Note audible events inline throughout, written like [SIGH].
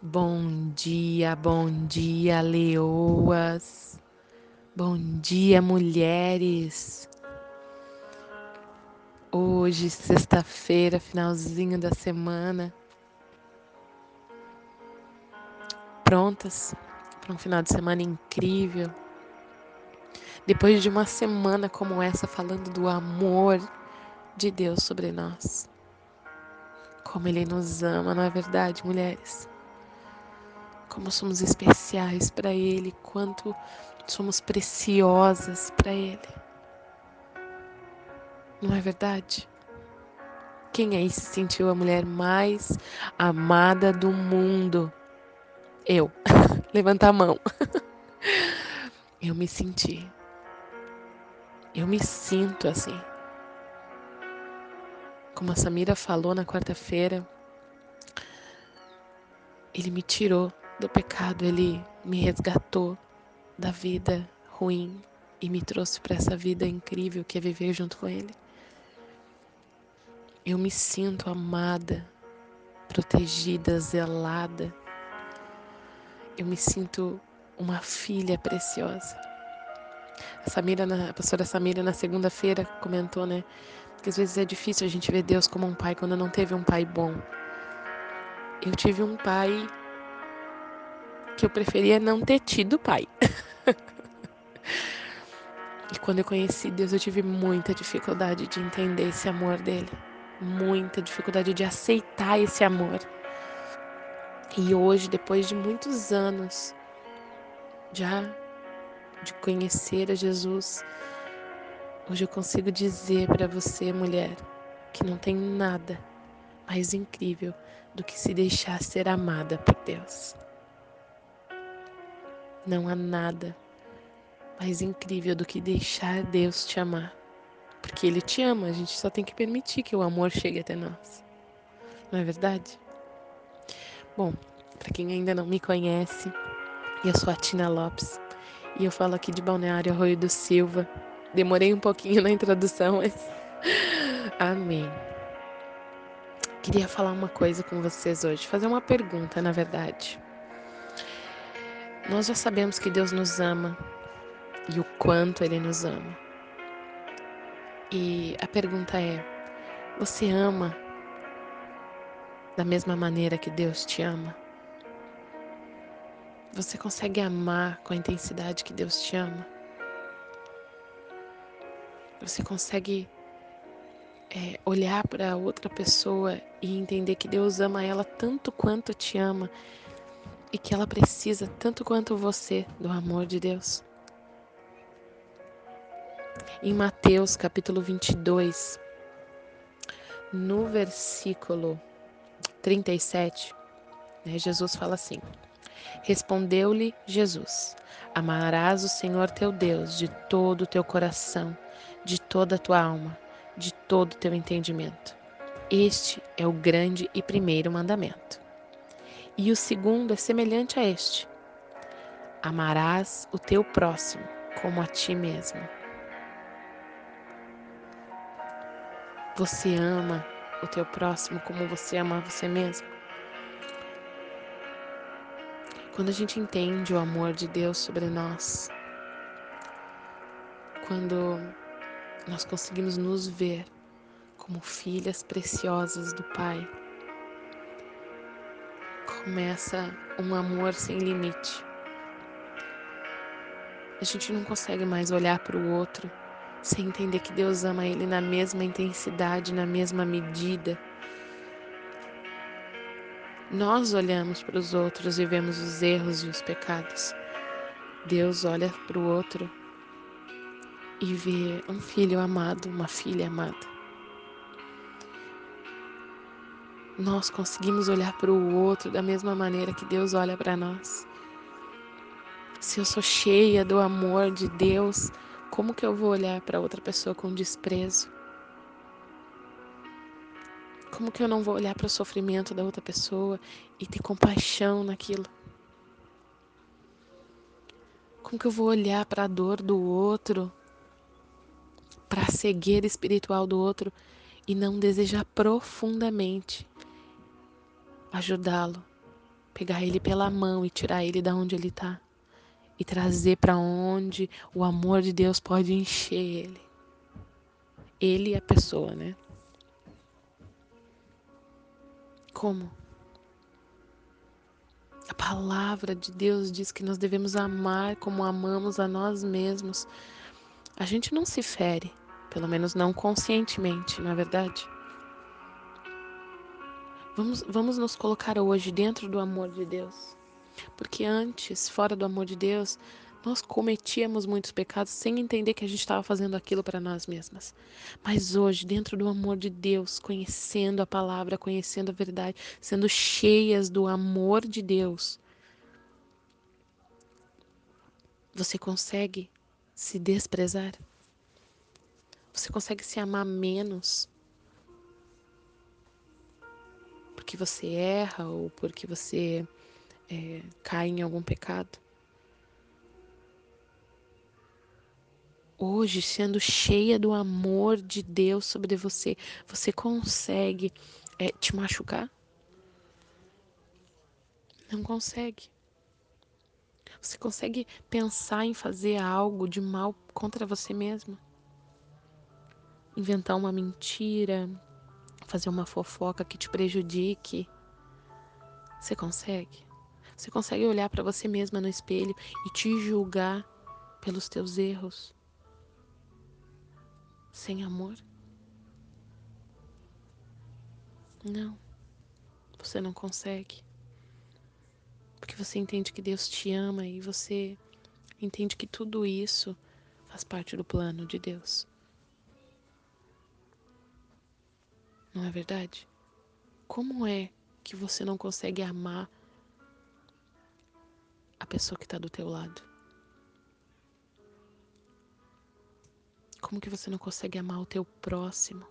Bom dia, bom dia, leoas. Bom dia, mulheres. Hoje, sexta-feira, finalzinho da semana. Prontas para um final de semana incrível. Depois de uma semana como essa, falando do amor de Deus sobre nós. Como Ele nos ama, não é verdade, mulheres? Como somos especiais para Ele, quanto somos preciosas para Ele. Não é verdade? Quem aí se sentiu a mulher mais amada do mundo? Eu. [LAUGHS] Levanta a mão. [LAUGHS] Eu me senti. Eu me sinto assim. Como a Samira falou na quarta-feira, ele me tirou do pecado, ele me resgatou da vida ruim e me trouxe para essa vida incrível que é viver junto com ele. Eu me sinto amada, protegida, zelada. Eu me sinto uma filha preciosa. A Samira, a pastora Samira, na segunda-feira comentou, né? que às vezes é difícil a gente ver Deus como um pai quando não teve um pai bom. Eu tive um pai que eu preferia não ter tido pai. [LAUGHS] e quando eu conheci Deus, eu tive muita dificuldade de entender esse amor dele, muita dificuldade de aceitar esse amor. E hoje, depois de muitos anos já de conhecer a Jesus, Hoje eu consigo dizer para você, mulher, que não tem nada mais incrível do que se deixar ser amada por Deus. Não há nada mais incrível do que deixar Deus te amar. Porque Ele te ama, a gente só tem que permitir que o amor chegue até nós. Não é verdade? Bom, para quem ainda não me conhece, eu sou a Tina Lopes e eu falo aqui de Balneário Arroio do Silva, Demorei um pouquinho na introdução, mas. [LAUGHS] Amém. Queria falar uma coisa com vocês hoje, fazer uma pergunta, na verdade. Nós já sabemos que Deus nos ama e o quanto Ele nos ama. E a pergunta é: você ama da mesma maneira que Deus te ama? Você consegue amar com a intensidade que Deus te ama? Você consegue é, olhar para outra pessoa e entender que Deus ama ela tanto quanto te ama e que ela precisa tanto quanto você do amor de Deus. Em Mateus capítulo 22, no versículo 37, né, Jesus fala assim: Respondeu-lhe Jesus: Amarás o Senhor teu Deus de todo o teu coração de toda a tua alma, de todo o teu entendimento. Este é o grande e primeiro mandamento. E o segundo é semelhante a este: amarás o teu próximo como a ti mesmo. Você ama o teu próximo como você ama você mesmo? Quando a gente entende o amor de Deus sobre nós, quando nós conseguimos nos ver como filhas preciosas do Pai. Começa um amor sem limite. A gente não consegue mais olhar para o outro sem entender que Deus ama ele na mesma intensidade, na mesma medida. Nós olhamos para os outros e vemos os erros e os pecados. Deus olha para o outro e ver um filho amado, uma filha amada. Nós conseguimos olhar para o outro da mesma maneira que Deus olha para nós. Se eu sou cheia do amor de Deus, como que eu vou olhar para outra pessoa com desprezo? Como que eu não vou olhar para o sofrimento da outra pessoa e ter compaixão naquilo? Como que eu vou olhar para a dor do outro para a cegueira espiritual do outro e não desejar profundamente ajudá-lo, pegar ele pela mão e tirar ele da onde ele está e trazer para onde o amor de Deus pode encher ele. Ele é a pessoa, né? Como? A palavra de Deus diz que nós devemos amar como amamos a nós mesmos. A gente não se fere, pelo menos não conscientemente, não é verdade? Vamos, vamos nos colocar hoje dentro do amor de Deus. Porque antes, fora do amor de Deus, nós cometíamos muitos pecados sem entender que a gente estava fazendo aquilo para nós mesmas. Mas hoje, dentro do amor de Deus, conhecendo a palavra, conhecendo a verdade, sendo cheias do amor de Deus, você consegue se desprezar? Você consegue se amar menos? Porque você erra ou porque você é, cai em algum pecado? hoje, sendo cheia do amor de Deus sobre você, você consegue é, te machucar? Não consegue. Você consegue pensar em fazer algo de mal contra você mesmo? Inventar uma mentira, fazer uma fofoca que te prejudique? Você consegue? Você consegue olhar para você mesma no espelho e te julgar pelos teus erros? sem amor? Não, você não consegue. Porque você entende que Deus te ama e você entende que tudo isso faz parte do plano de Deus. Não é verdade? Como é que você não consegue amar a pessoa que está do teu lado? Como que você não consegue amar o teu próximo?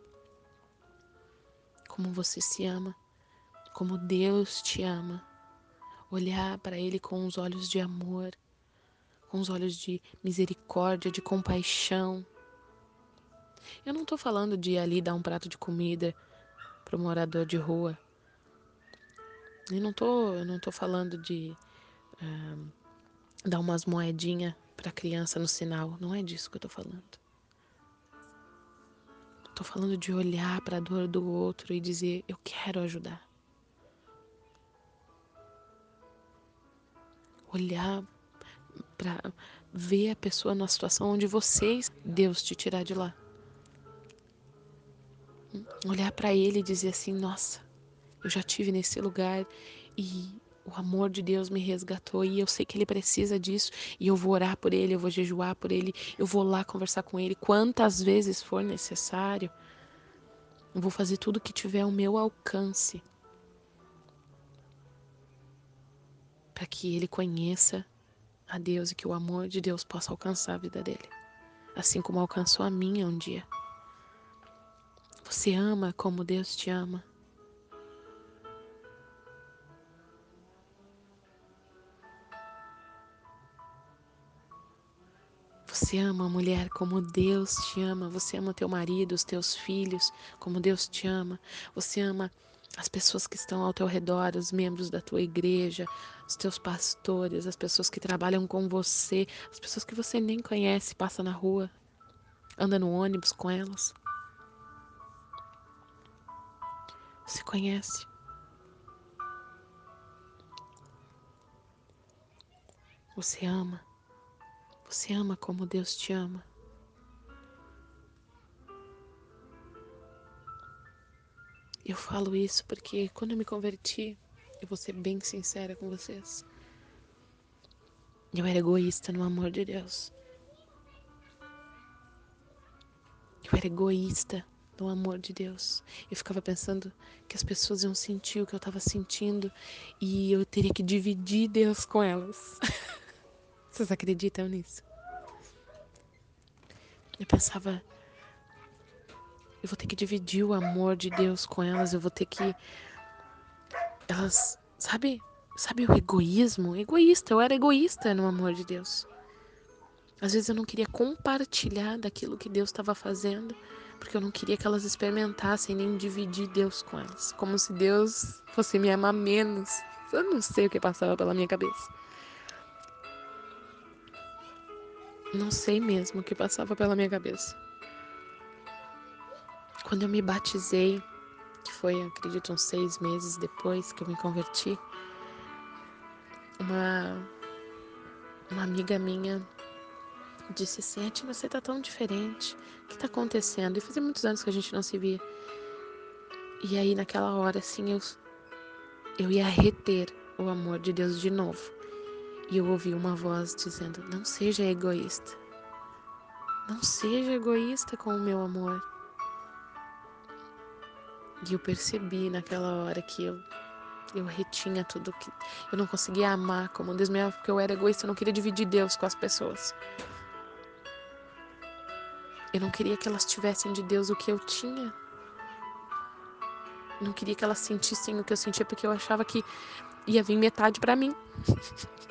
Como você se ama? Como Deus te ama? Olhar para Ele com os olhos de amor, com os olhos de misericórdia, de compaixão. Eu não estou falando de ali dar um prato de comida para o morador de rua. Eu não tô, eu não tô falando de uh, dar umas moedinhas para a criança no sinal. Não é disso que eu estou falando. Estou falando de olhar para a dor do outro e dizer: Eu quero ajudar. Olhar para ver a pessoa na situação onde vocês, Deus te tirar de lá. Olhar para ele e dizer assim: Nossa, eu já tive nesse lugar e o amor de Deus me resgatou e eu sei que ele precisa disso e eu vou orar por ele, eu vou jejuar por ele, eu vou lá conversar com ele quantas vezes for necessário. Eu vou fazer tudo que tiver ao meu alcance para que ele conheça a Deus e que o amor de Deus possa alcançar a vida dele, assim como alcançou a minha um dia. Você ama como Deus te ama. Você ama a mulher como Deus te ama. Você ama teu marido, os teus filhos, como Deus te ama. Você ama as pessoas que estão ao teu redor, os membros da tua igreja, os teus pastores, as pessoas que trabalham com você, as pessoas que você nem conhece, passa na rua, anda no ônibus com elas. Você conhece. Você ama. Você ama como Deus te ama. Eu falo isso porque quando eu me converti, eu vou ser bem sincera com vocês. Eu era egoísta no amor de Deus. Eu era egoísta no amor de Deus. Eu ficava pensando que as pessoas iam sentir o que eu estava sentindo e eu teria que dividir Deus com elas. [LAUGHS] Vocês acreditam nisso? Eu pensava, eu vou ter que dividir o amor de Deus com elas, eu vou ter que. Elas, sabe, sabe o egoísmo? Egoísta, eu era egoísta no amor de Deus. Às vezes eu não queria compartilhar daquilo que Deus estava fazendo, porque eu não queria que elas experimentassem nem dividir Deus com elas, como se Deus fosse me amar menos. Eu não sei o que passava pela minha cabeça. Não sei mesmo o que passava pela minha cabeça. Quando eu me batizei, que foi, acredito, uns seis meses depois que eu me converti, uma, uma amiga minha disse assim: Eti, você tá tão diferente. O que tá acontecendo? E fazia muitos anos que a gente não se via. E aí, naquela hora, assim, eu, eu ia reter o amor de Deus de novo. E eu ouvi uma voz dizendo: Não seja egoísta. Não seja egoísta com o meu amor. E eu percebi naquela hora que eu eu retinha tudo que eu não conseguia amar como Deus me amava porque eu era egoísta, eu não queria dividir Deus com as pessoas. Eu não queria que elas tivessem de Deus o que eu tinha. Eu não queria que elas sentissem o que eu sentia porque eu achava que ia vir metade para mim. [LAUGHS]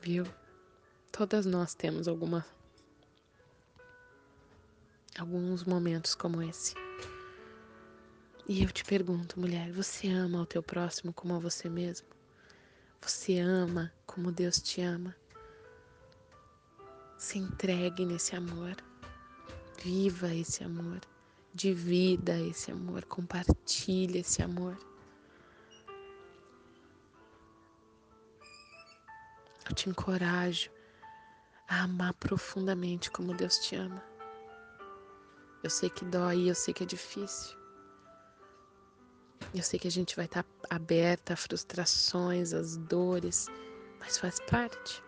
Viu? Todas nós temos alguma alguns momentos como esse. E eu te pergunto, mulher, você ama o teu próximo como a você mesmo? Você ama como Deus te ama? Se entregue nesse amor. Viva esse amor. Divida esse amor. Compartilhe esse amor. Eu te encorajo a amar profundamente como Deus te ama. Eu sei que dói, eu sei que é difícil. Eu sei que a gente vai estar aberta a frustrações, às dores, mas faz parte.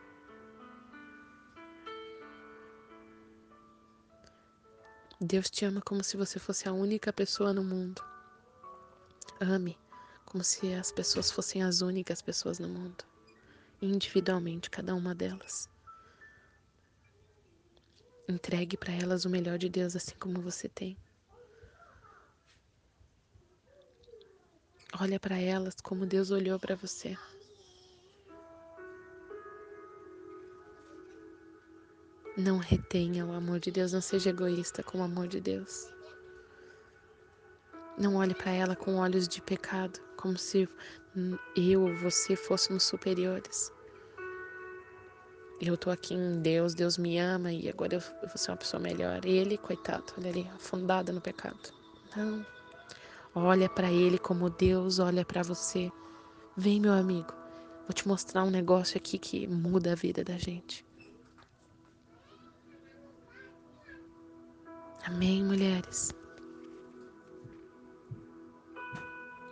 Deus te ama como se você fosse a única pessoa no mundo. Ame como se as pessoas fossem as únicas pessoas no mundo individualmente, cada uma delas. Entregue para elas o melhor de Deus, assim como você tem. Olha para elas como Deus olhou para você. Não retenha o amor de Deus, não seja egoísta com o amor de Deus. Não olhe para ela com olhos de pecado, como se eu ou você fôssemos superiores eu tô aqui em Deus, Deus me ama e agora eu, vou ser uma pessoa melhor. Ele, coitado, olha ali, afundado no pecado. Não. Olha para ele como Deus olha para você. Vem, meu amigo. Vou te mostrar um negócio aqui que muda a vida da gente. Amém, mulheres.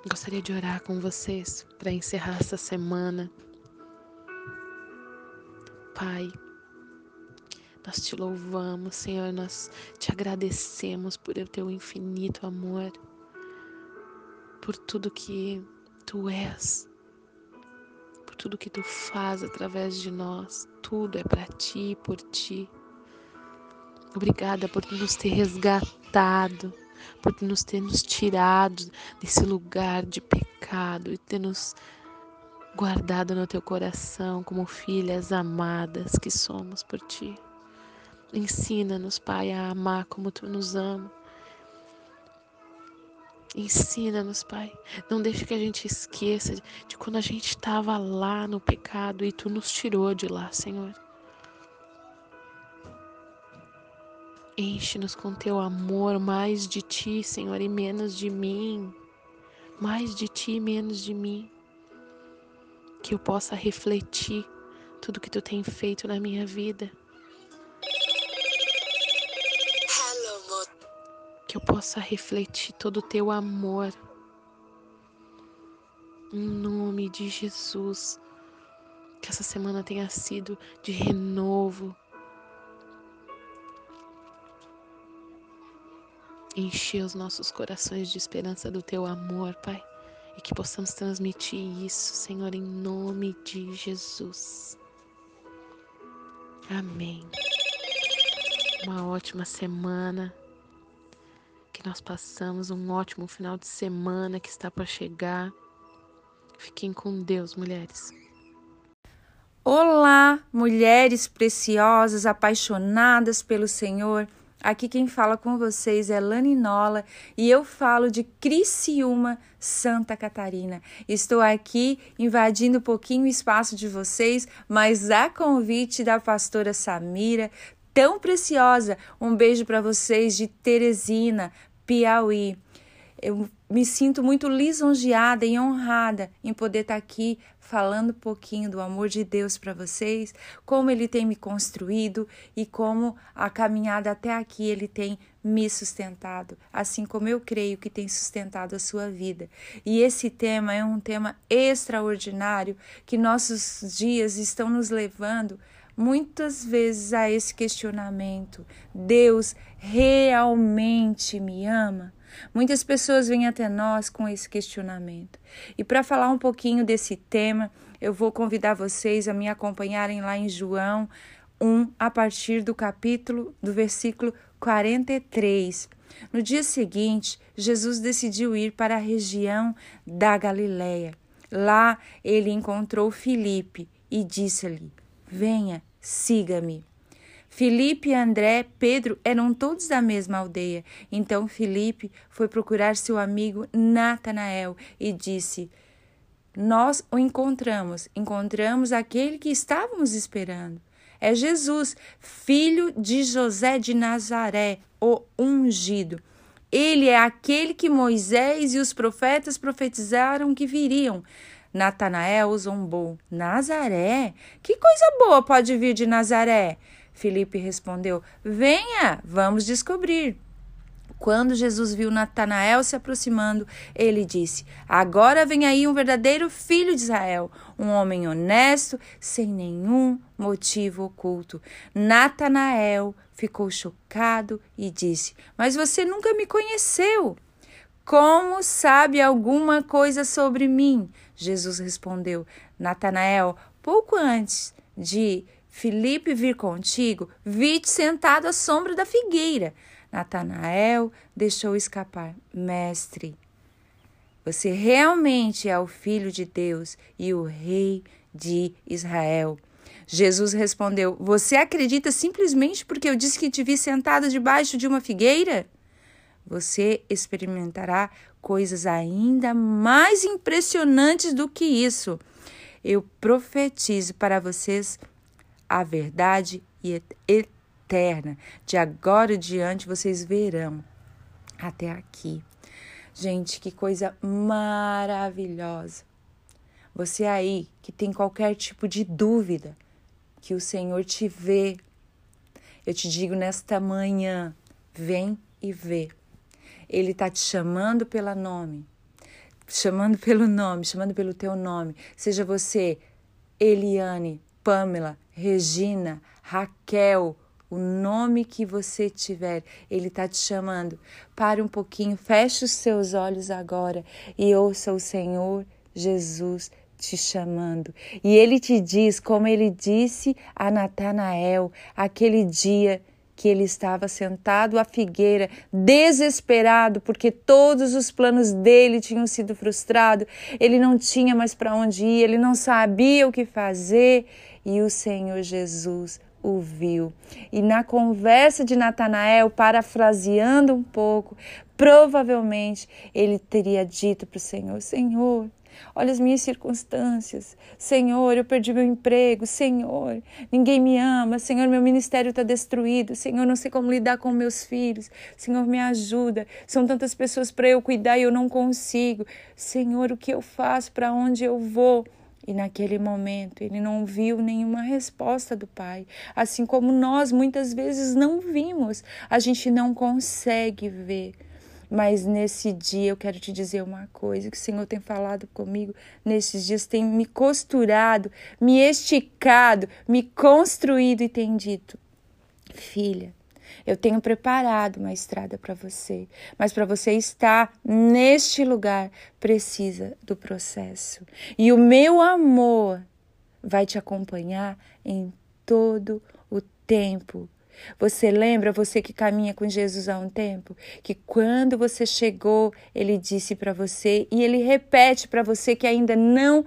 Gostaria de orar com vocês para encerrar essa semana. Pai. Nós te louvamos, Senhor, nós te agradecemos por teu infinito amor, por tudo que tu és, por tudo que tu faz através de nós. Tudo é para ti, por ti. Obrigada por nos ter resgatado, por nos ter nos tirado desse lugar de pecado e ter nos guardado no teu coração como filhas amadas que somos por ti. Ensina-nos, Pai, a amar como tu nos ama. Ensina-nos, Pai. Não deixe que a gente esqueça de quando a gente estava lá no pecado e tu nos tirou de lá, Senhor. Enche-nos com teu amor, mais de ti, Senhor, e menos de mim. Mais de ti, menos de mim que eu possa refletir tudo que tu tem feito na minha vida. Que eu possa refletir todo o teu amor. Em nome de Jesus. Que essa semana tenha sido de renovo. Encher os nossos corações de esperança do teu amor, Pai e que possamos transmitir isso, Senhor, em nome de Jesus. Amém. Uma ótima semana. Nós passamos um ótimo final de semana que está para chegar. Fiquem com Deus, mulheres. Olá, mulheres preciosas, apaixonadas pelo Senhor. Aqui quem fala com vocês é Lani Nola e eu falo de Criciúma, Santa Catarina. Estou aqui invadindo um pouquinho o espaço de vocês, mas a convite da pastora Samira, tão preciosa. Um beijo para vocês de Teresina, Piauí. Eu me sinto muito lisonjeada e honrada em poder estar aqui falando um pouquinho do amor de Deus para vocês, como ele tem me construído e como a caminhada até aqui ele tem me sustentado, assim como eu creio que tem sustentado a sua vida. E esse tema é um tema extraordinário que nossos dias estão nos levando muitas vezes a esse questionamento: Deus realmente me ama? Muitas pessoas vêm até nós com esse questionamento. E para falar um pouquinho desse tema, eu vou convidar vocês a me acompanharem lá em João 1, a partir do capítulo, do versículo 43. No dia seguinte, Jesus decidiu ir para a região da Galiléia. Lá ele encontrou Filipe e disse-lhe: Venha, siga-me. Filipe, André, Pedro eram todos da mesma aldeia. Então Filipe foi procurar seu amigo Natanael e disse: Nós o encontramos, encontramos aquele que estávamos esperando. É Jesus, filho de José de Nazaré, o ungido. Ele é aquele que Moisés e os profetas profetizaram que viriam. Natanael zombou. Nazaré? Que coisa boa pode vir de Nazaré? Felipe respondeu: Venha, vamos descobrir. Quando Jesus viu Natanael se aproximando, ele disse: Agora vem aí um verdadeiro filho de Israel, um homem honesto, sem nenhum motivo oculto. Natanael ficou chocado e disse: Mas você nunca me conheceu. Como sabe alguma coisa sobre mim? Jesus respondeu: Natanael, pouco antes de Filipe vir contigo, vi-te sentado à sombra da figueira. Natanael deixou escapar: Mestre, você realmente é o Filho de Deus e o Rei de Israel. Jesus respondeu: Você acredita simplesmente porque eu disse que te vi sentado debaixo de uma figueira? Você experimentará coisas ainda mais impressionantes do que isso. Eu profetizo para vocês a verdade eterna. De agora em diante vocês verão até aqui. Gente, que coisa maravilhosa. Você aí que tem qualquer tipo de dúvida que o Senhor te vê. Eu te digo nesta manhã, vem e vê. Ele está te chamando pelo nome, chamando pelo nome, chamando pelo teu nome. Seja você Eliane, Pamela, Regina, Raquel, o nome que você tiver, Ele está te chamando. Pare um pouquinho, feche os seus olhos agora e ouça o Senhor Jesus te chamando. E Ele te diz, como Ele disse a Natanael, aquele dia que ele estava sentado à figueira, desesperado, porque todos os planos dele tinham sido frustrados, ele não tinha mais para onde ir, ele não sabia o que fazer, e o Senhor Jesus o viu. E na conversa de Natanael, parafraseando um pouco, provavelmente ele teria dito para o Senhor: Senhor, Olha as minhas circunstâncias. Senhor, eu perdi meu emprego. Senhor, ninguém me ama. Senhor, meu ministério está destruído. Senhor, não sei como lidar com meus filhos. Senhor, me ajuda. São tantas pessoas para eu cuidar e eu não consigo. Senhor, o que eu faço? Para onde eu vou? E naquele momento ele não viu nenhuma resposta do Pai, assim como nós muitas vezes não vimos, a gente não consegue ver. Mas nesse dia eu quero te dizer uma coisa que o Senhor tem falado comigo nesses dias, tem me costurado, me esticado, me construído e tem dito: Filha, eu tenho preparado uma estrada para você, mas para você estar neste lugar precisa do processo. E o meu amor vai te acompanhar em todo o tempo você lembra, você que caminha com Jesus há um tempo, que quando você chegou, ele disse para você e ele repete para você que ainda não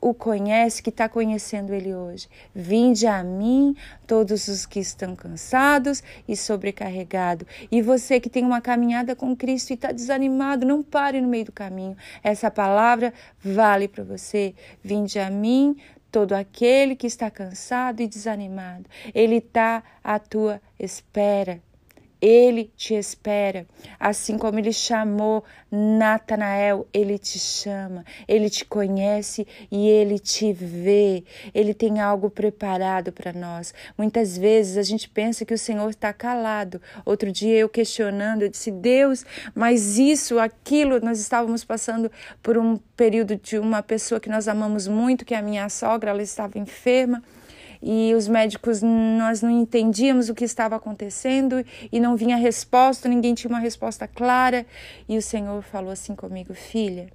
o conhece, que está conhecendo Ele hoje. Vinde a mim, todos os que estão cansados e sobrecarregados. E você que tem uma caminhada com Cristo e está desanimado, não pare no meio do caminho. Essa palavra vale para você. Vinde a mim, todo aquele que está cansado e desanimado. Ele está à tua espera. Ele te espera, assim como ele chamou Natanael, ele te chama, ele te conhece e ele te vê. Ele tem algo preparado para nós. Muitas vezes a gente pensa que o Senhor está calado. Outro dia eu questionando, eu disse: Deus, mas isso, aquilo, nós estávamos passando por um período de uma pessoa que nós amamos muito, que é a minha sogra, ela estava enferma e os médicos nós não entendíamos o que estava acontecendo e não vinha resposta, ninguém tinha uma resposta clara. E o Senhor falou assim comigo, filha,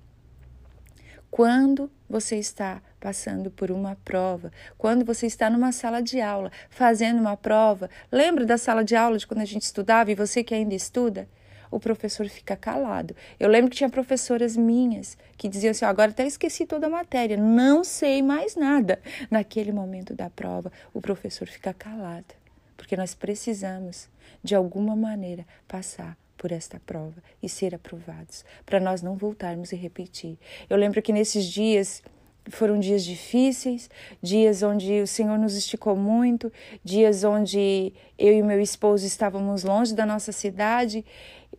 quando você está passando por uma prova, quando você está numa sala de aula, fazendo uma prova, lembra da sala de aula de quando a gente estudava e você que ainda estuda? O professor fica calado. Eu lembro que tinha professoras minhas que diziam assim: agora até esqueci toda a matéria, não sei mais nada. Naquele momento da prova, o professor fica calado, porque nós precisamos, de alguma maneira, passar por esta prova e ser aprovados, para nós não voltarmos e repetir. Eu lembro que nesses dias foram dias difíceis, dias onde o Senhor nos esticou muito, dias onde eu e meu esposo estávamos longe da nossa cidade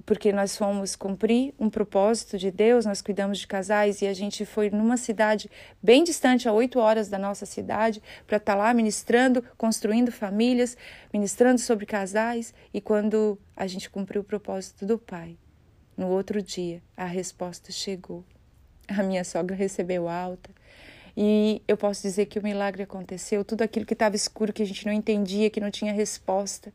porque nós fomos cumprir um propósito de Deus, nós cuidamos de casais e a gente foi numa cidade bem distante, a oito horas da nossa cidade, para estar tá lá ministrando, construindo famílias, ministrando sobre casais. E quando a gente cumpriu o propósito do Pai, no outro dia a resposta chegou. A minha sogra recebeu alta. E eu posso dizer que o milagre aconteceu, tudo aquilo que estava escuro, que a gente não entendia, que não tinha resposta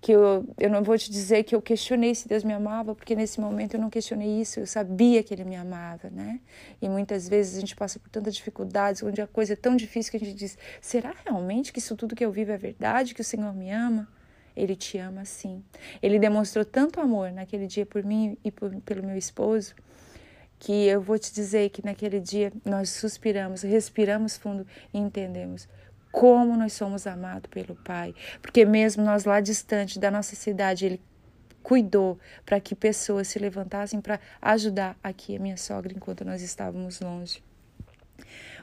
que eu, eu não vou te dizer que eu questionei se Deus me amava, porque nesse momento eu não questionei isso, eu sabia que Ele me amava, né? E muitas vezes a gente passa por tantas dificuldades, onde a coisa é tão difícil que a gente diz: será realmente que isso tudo que eu vivo é verdade, que o Senhor me ama? Ele te ama sim. Ele demonstrou tanto amor naquele dia por mim e por, pelo meu esposo, que eu vou te dizer que naquele dia nós suspiramos, respiramos fundo e entendemos como nós somos amados pelo Pai, porque mesmo nós lá distante da nossa cidade, Ele cuidou para que pessoas se levantassem para ajudar aqui a minha sogra enquanto nós estávamos longe.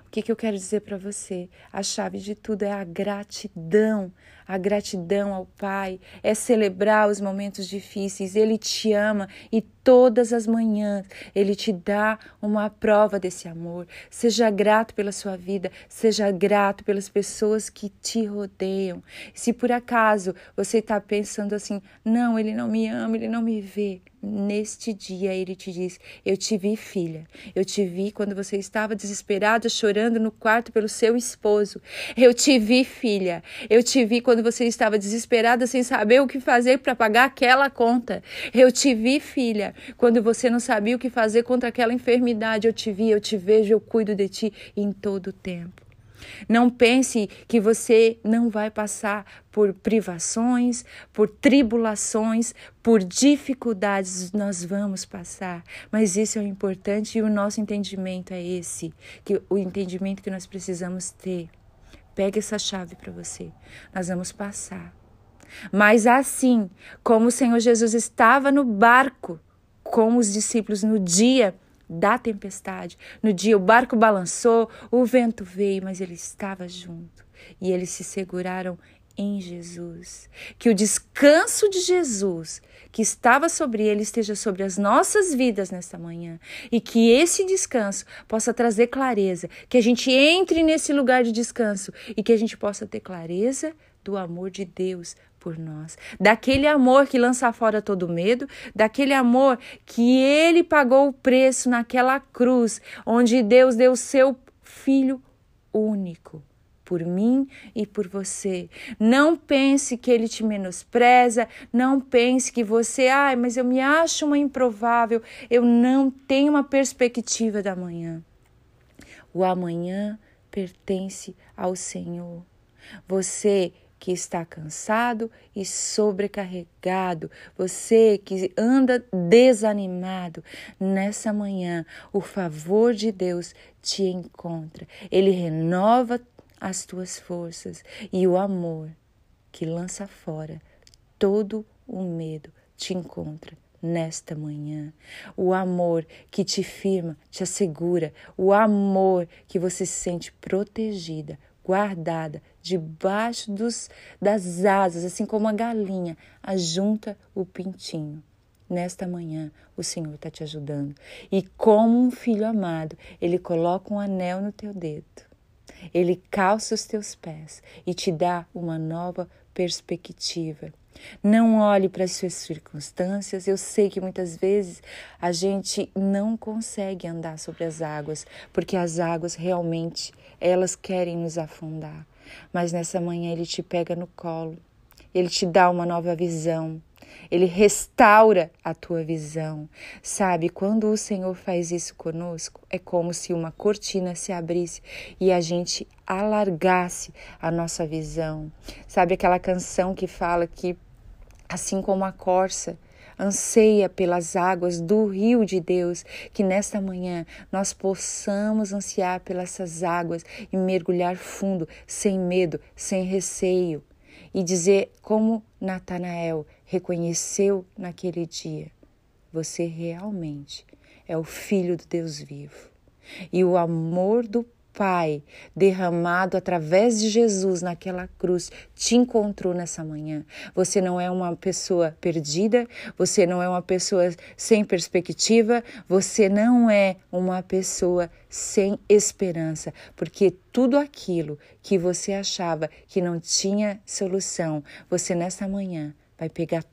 O que, que eu quero dizer para você? A chave de tudo é a gratidão a gratidão ao Pai, é celebrar os momentos difíceis. Ele te ama e todas as manhãs ele te dá uma prova desse amor. Seja grato pela sua vida, seja grato pelas pessoas que te rodeiam. Se por acaso você está pensando assim, não, ele não me ama, ele não me vê. Neste dia ele te diz: Eu te vi, filha. Eu te vi quando você estava desesperada, chorando no quarto pelo seu esposo. Eu te vi, filha. Eu te vi quando quando você estava desesperada sem saber o que fazer para pagar aquela conta. Eu te vi, filha, quando você não sabia o que fazer contra aquela enfermidade. Eu te vi, eu te vejo, eu cuido de ti em todo o tempo. Não pense que você não vai passar por privações, por tribulações, por dificuldades. Nós vamos passar, mas isso é o importante e o nosso entendimento é esse, que o entendimento que nós precisamos ter. Pegue essa chave para você. Nós vamos passar. Mas assim como o Senhor Jesus estava no barco com os discípulos no dia da tempestade, no dia o barco balançou, o vento veio, mas ele estava junto e eles se seguraram em Jesus. Que o descanso de Jesus que estava sobre ele esteja sobre as nossas vidas nesta manhã e que esse descanso possa trazer clareza, que a gente entre nesse lugar de descanso e que a gente possa ter clareza do amor de Deus por nós, daquele amor que lança fora todo medo, daquele amor que ele pagou o preço naquela cruz, onde Deus deu seu filho único por mim e por você. Não pense que ele te menospreza, não pense que você, ai, mas eu me acho uma improvável, eu não tenho uma perspectiva da manhã. O amanhã pertence ao Senhor. Você que está cansado e sobrecarregado, você que anda desanimado, nessa manhã o favor de Deus te encontra. Ele renova as tuas forças e o amor que lança fora todo o medo te encontra nesta manhã. O amor que te firma, te assegura, o amor que você se sente protegida, guardada debaixo dos, das asas, assim como a galinha ajunta o pintinho. Nesta manhã, o Senhor está te ajudando. E como um filho amado, Ele coloca um anel no teu dedo. Ele calça os teus pés e te dá uma nova perspectiva. Não olhe para as suas circunstâncias. Eu sei que muitas vezes a gente não consegue andar sobre as águas, porque as águas realmente elas querem nos afundar. Mas nessa manhã ele te pega no colo. Ele te dá uma nova visão. Ele restaura a tua visão. Sabe, quando o Senhor faz isso conosco, é como se uma cortina se abrisse e a gente alargasse a nossa visão. Sabe aquela canção que fala que assim como a corça anseia pelas águas do rio de Deus, que nesta manhã nós possamos ansiar pelas águas e mergulhar fundo, sem medo, sem receio, e dizer como Natanael reconheceu naquele dia: você realmente é o filho do Deus vivo. E o amor do Pai derramado através de Jesus naquela cruz te encontrou nessa manhã. Você não é uma pessoa perdida, você não é uma pessoa sem perspectiva, você não é uma pessoa sem esperança, porque tudo aquilo que você achava que não tinha solução, você nessa manhã vai pegar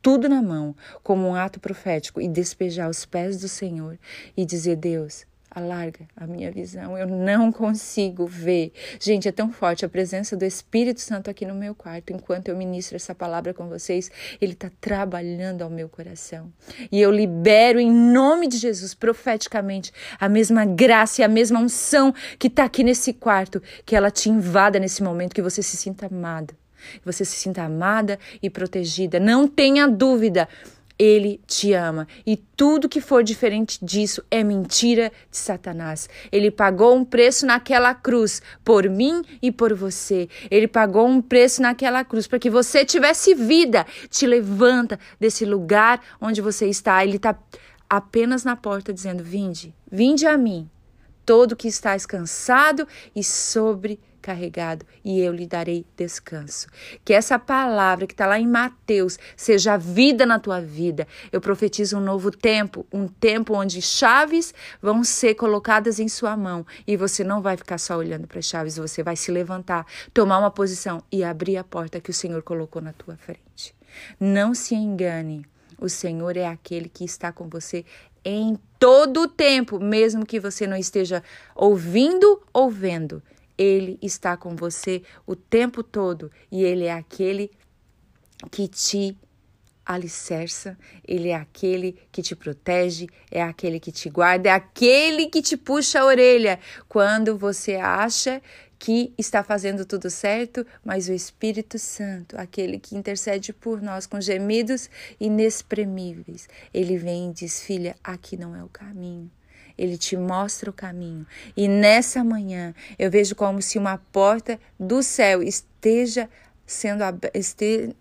tudo na mão como um ato profético e despejar aos pés do Senhor e dizer: Deus, alarga a minha visão. Eu não consigo ver. Gente, é tão forte a presença do Espírito Santo aqui no meu quarto. Enquanto eu ministro essa palavra com vocês, ele está trabalhando ao meu coração. E eu libero em nome de Jesus, profeticamente, a mesma graça e a mesma unção que está aqui nesse quarto, que ela te invada nesse momento, que você se sinta amada. Que você se sinta amada e protegida. Não tenha dúvida. Ele te ama e tudo que for diferente disso é mentira de Satanás. Ele pagou um preço naquela cruz por mim e por você. Ele pagou um preço naquela cruz para que você tivesse vida. Te levanta desse lugar onde você está. Ele está apenas na porta dizendo: Vinde, vinde a mim, todo que estás cansado e sobre carregado e eu lhe darei descanso. Que essa palavra que está lá em Mateus seja vida na tua vida. Eu profetizo um novo tempo, um tempo onde chaves vão ser colocadas em sua mão e você não vai ficar só olhando para as chaves, você vai se levantar, tomar uma posição e abrir a porta que o Senhor colocou na tua frente. Não se engane. O Senhor é aquele que está com você em todo o tempo, mesmo que você não esteja ouvindo ou vendo. Ele está com você o tempo todo e ele é aquele que te alicerça, ele é aquele que te protege, é aquele que te guarda, é aquele que te puxa a orelha quando você acha que está fazendo tudo certo, mas o Espírito Santo, aquele que intercede por nós com gemidos inexprimíveis, ele vem e diz: Filha, aqui não é o caminho. Ele te mostra o caminho. E nessa manhã eu vejo como se uma porta do céu esteja sendo este,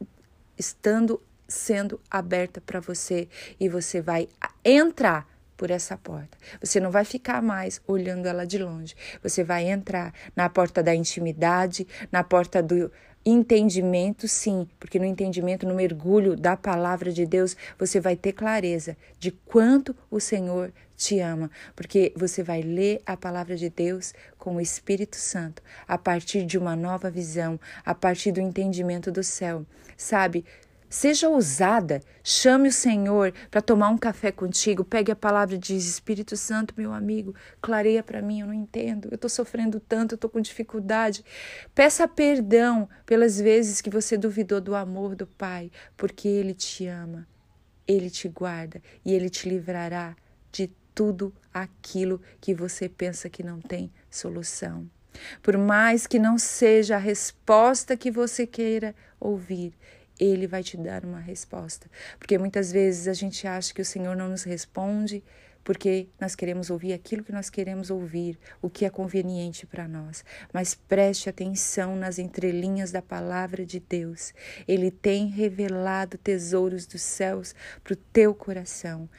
estando sendo aberta para você e você vai entrar por essa porta. Você não vai ficar mais olhando ela de longe. Você vai entrar na porta da intimidade, na porta do Entendimento, sim, porque no entendimento, no mergulho da palavra de Deus, você vai ter clareza de quanto o Senhor te ama, porque você vai ler a palavra de Deus com o Espírito Santo a partir de uma nova visão, a partir do entendimento do céu. Sabe, Seja ousada, chame o Senhor para tomar um café contigo, pegue a palavra e diz: Espírito Santo, meu amigo, clareia para mim, eu não entendo, eu estou sofrendo tanto, eu estou com dificuldade. Peça perdão pelas vezes que você duvidou do amor do Pai, porque Ele te ama, Ele te guarda e Ele te livrará de tudo aquilo que você pensa que não tem solução. Por mais que não seja a resposta que você queira ouvir, ele vai te dar uma resposta. Porque muitas vezes a gente acha que o Senhor não nos responde porque nós queremos ouvir aquilo que nós queremos ouvir, o que é conveniente para nós. Mas preste atenção nas entrelinhas da palavra de Deus. Ele tem revelado tesouros dos céus para o teu coração.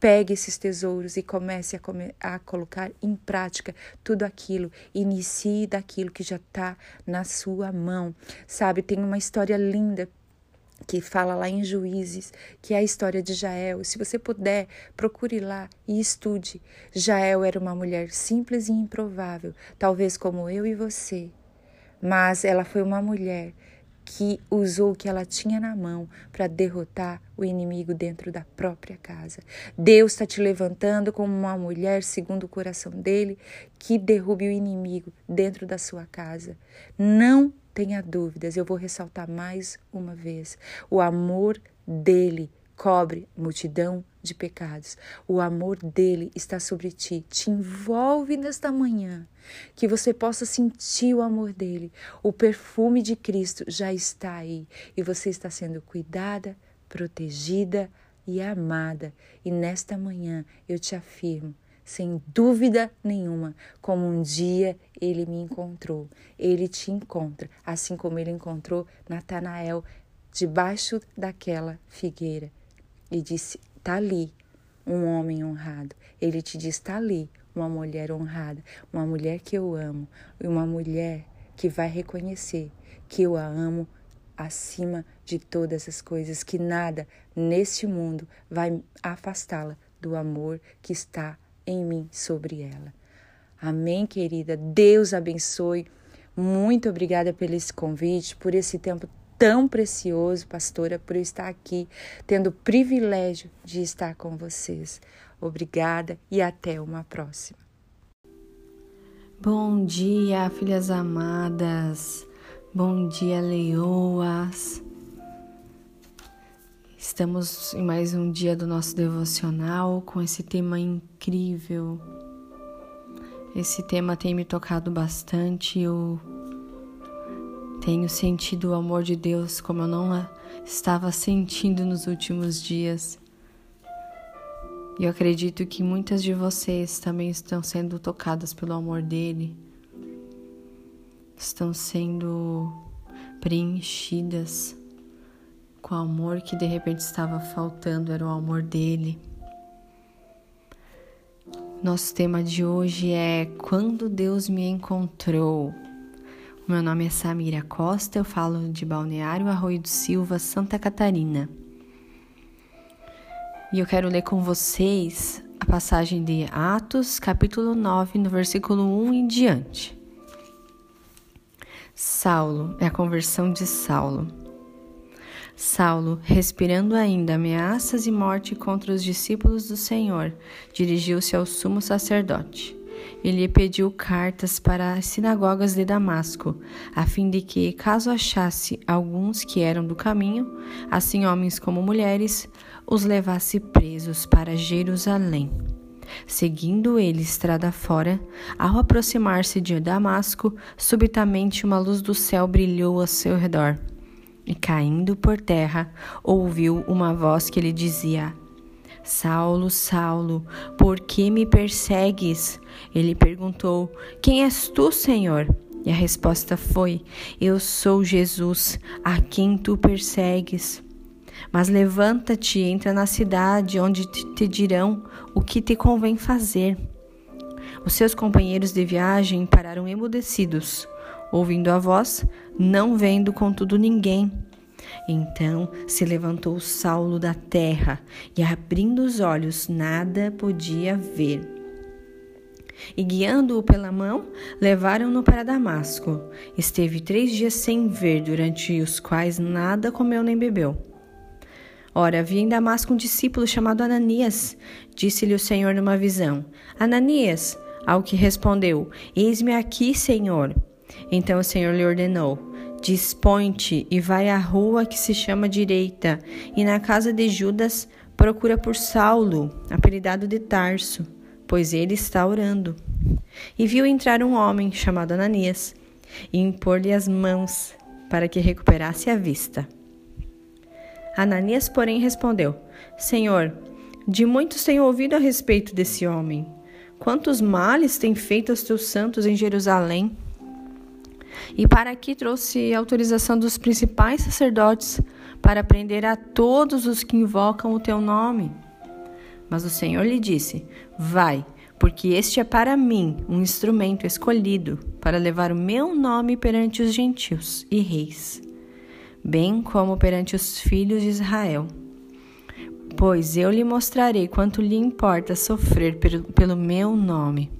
Pegue esses tesouros e comece a, come a, colocar em prática tudo aquilo. Inicie daquilo que já está na sua mão. Sabe, tem uma história linda que fala lá em Juízes, que é a história de Jael. Se você puder, procure lá e estude. Jael era uma mulher simples e improvável, talvez como eu e você, mas ela foi uma mulher que usou o que ela tinha na mão para derrotar o inimigo dentro da própria casa. Deus está te levantando como uma mulher segundo o coração dele que derrube o inimigo dentro da sua casa. Não tenha dúvidas, eu vou ressaltar mais uma vez: o amor dele cobre multidão de pecados. O amor dele está sobre ti, te envolve nesta manhã, que você possa sentir o amor dele. O perfume de Cristo já está aí e você está sendo cuidada, protegida e amada. E nesta manhã eu te afirmo, sem dúvida nenhuma, como um dia ele me encontrou. Ele te encontra, assim como ele encontrou Natanael debaixo daquela figueira e disse: Está ali um homem honrado. Ele te diz: Está ali uma mulher honrada, uma mulher que eu amo, e uma mulher que vai reconhecer que eu a amo acima de todas as coisas, que nada neste mundo vai afastá-la do amor que está em mim sobre ela. Amém, querida. Deus abençoe. Muito obrigada pelo esse convite, por esse tempo tão precioso, pastora, por eu estar aqui, tendo o privilégio de estar com vocês. Obrigada e até uma próxima. Bom dia, filhas amadas. Bom dia, leoas. Estamos em mais um dia do nosso devocional com esse tema incrível. Esse tema tem me tocado bastante. Eu tenho sentido o amor de Deus como eu não estava sentindo nos últimos dias. E eu acredito que muitas de vocês também estão sendo tocadas pelo amor dele, estão sendo preenchidas com o amor que de repente estava faltando, era o amor dele. Nosso tema de hoje é Quando Deus me encontrou. Meu nome é Samira Costa, eu falo de Balneário Arroio do Silva, Santa Catarina. E eu quero ler com vocês a passagem de Atos, capítulo 9, no versículo 1 em diante. Saulo, é a conversão de Saulo. Saulo, respirando ainda ameaças e morte contra os discípulos do Senhor, dirigiu-se ao sumo sacerdote ele pediu cartas para as sinagogas de Damasco, a fim de que, caso achasse alguns que eram do caminho, assim homens como mulheres, os levasse presos para Jerusalém. Seguindo ele estrada fora, ao aproximar-se de Damasco, subitamente uma luz do céu brilhou ao seu redor. E caindo por terra, ouviu uma voz que lhe dizia: Saulo, Saulo, por que me persegues? Ele perguntou: Quem és tu, Senhor? E a resposta foi: Eu sou Jesus, a quem tu persegues. Mas levanta-te, entra na cidade, onde te dirão o que te convém fazer. Os seus companheiros de viagem pararam emudecidos, ouvindo a voz, não vendo contudo ninguém. Então se levantou Saulo da terra e, abrindo os olhos, nada podia ver. E guiando-o pela mão, levaram-no para Damasco. Esteve três dias sem ver, durante os quais nada comeu nem bebeu. Ora, havia em Damasco um discípulo chamado Ananias. Disse-lhe o Senhor numa visão: Ananias, ao que respondeu: Eis-me aqui, Senhor. Então o Senhor lhe ordenou: Dispõe-te e vai à rua que se chama Direita, e na casa de Judas procura por Saulo, apelidado de Tarso, pois ele está orando. e viu entrar um homem chamado Ananias e impor-lhe as mãos para que recuperasse a vista. Ananias, porém, respondeu: Senhor, de muitos tenho ouvido a respeito desse homem. Quantos males tem feito aos teus santos em Jerusalém? E para aqui trouxe autorização dos principais sacerdotes para prender a todos os que invocam o teu nome. Mas o Senhor lhe disse: Vai, porque este é para mim um instrumento escolhido para levar o meu nome perante os gentios e reis, bem como perante os filhos de Israel. Pois eu lhe mostrarei quanto lhe importa sofrer pelo meu nome.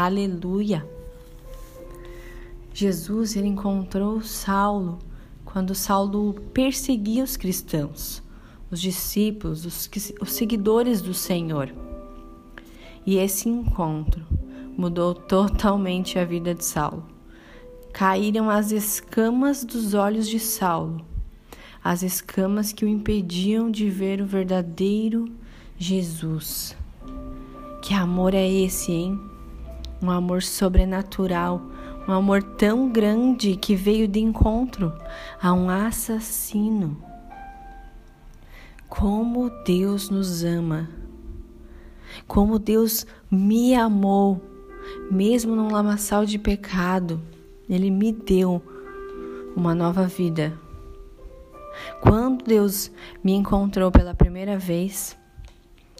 Aleluia! Jesus ele encontrou Saulo quando Saulo perseguia os cristãos, os discípulos, os, os seguidores do Senhor. E esse encontro mudou totalmente a vida de Saulo. Caíram as escamas dos olhos de Saulo, as escamas que o impediam de ver o verdadeiro Jesus. Que amor é esse, hein? Um amor sobrenatural um amor tão grande que veio de encontro a um assassino. Como Deus nos ama, como Deus me amou, mesmo num lamaçal de pecado, Ele me deu uma nova vida. Quando Deus me encontrou pela primeira vez,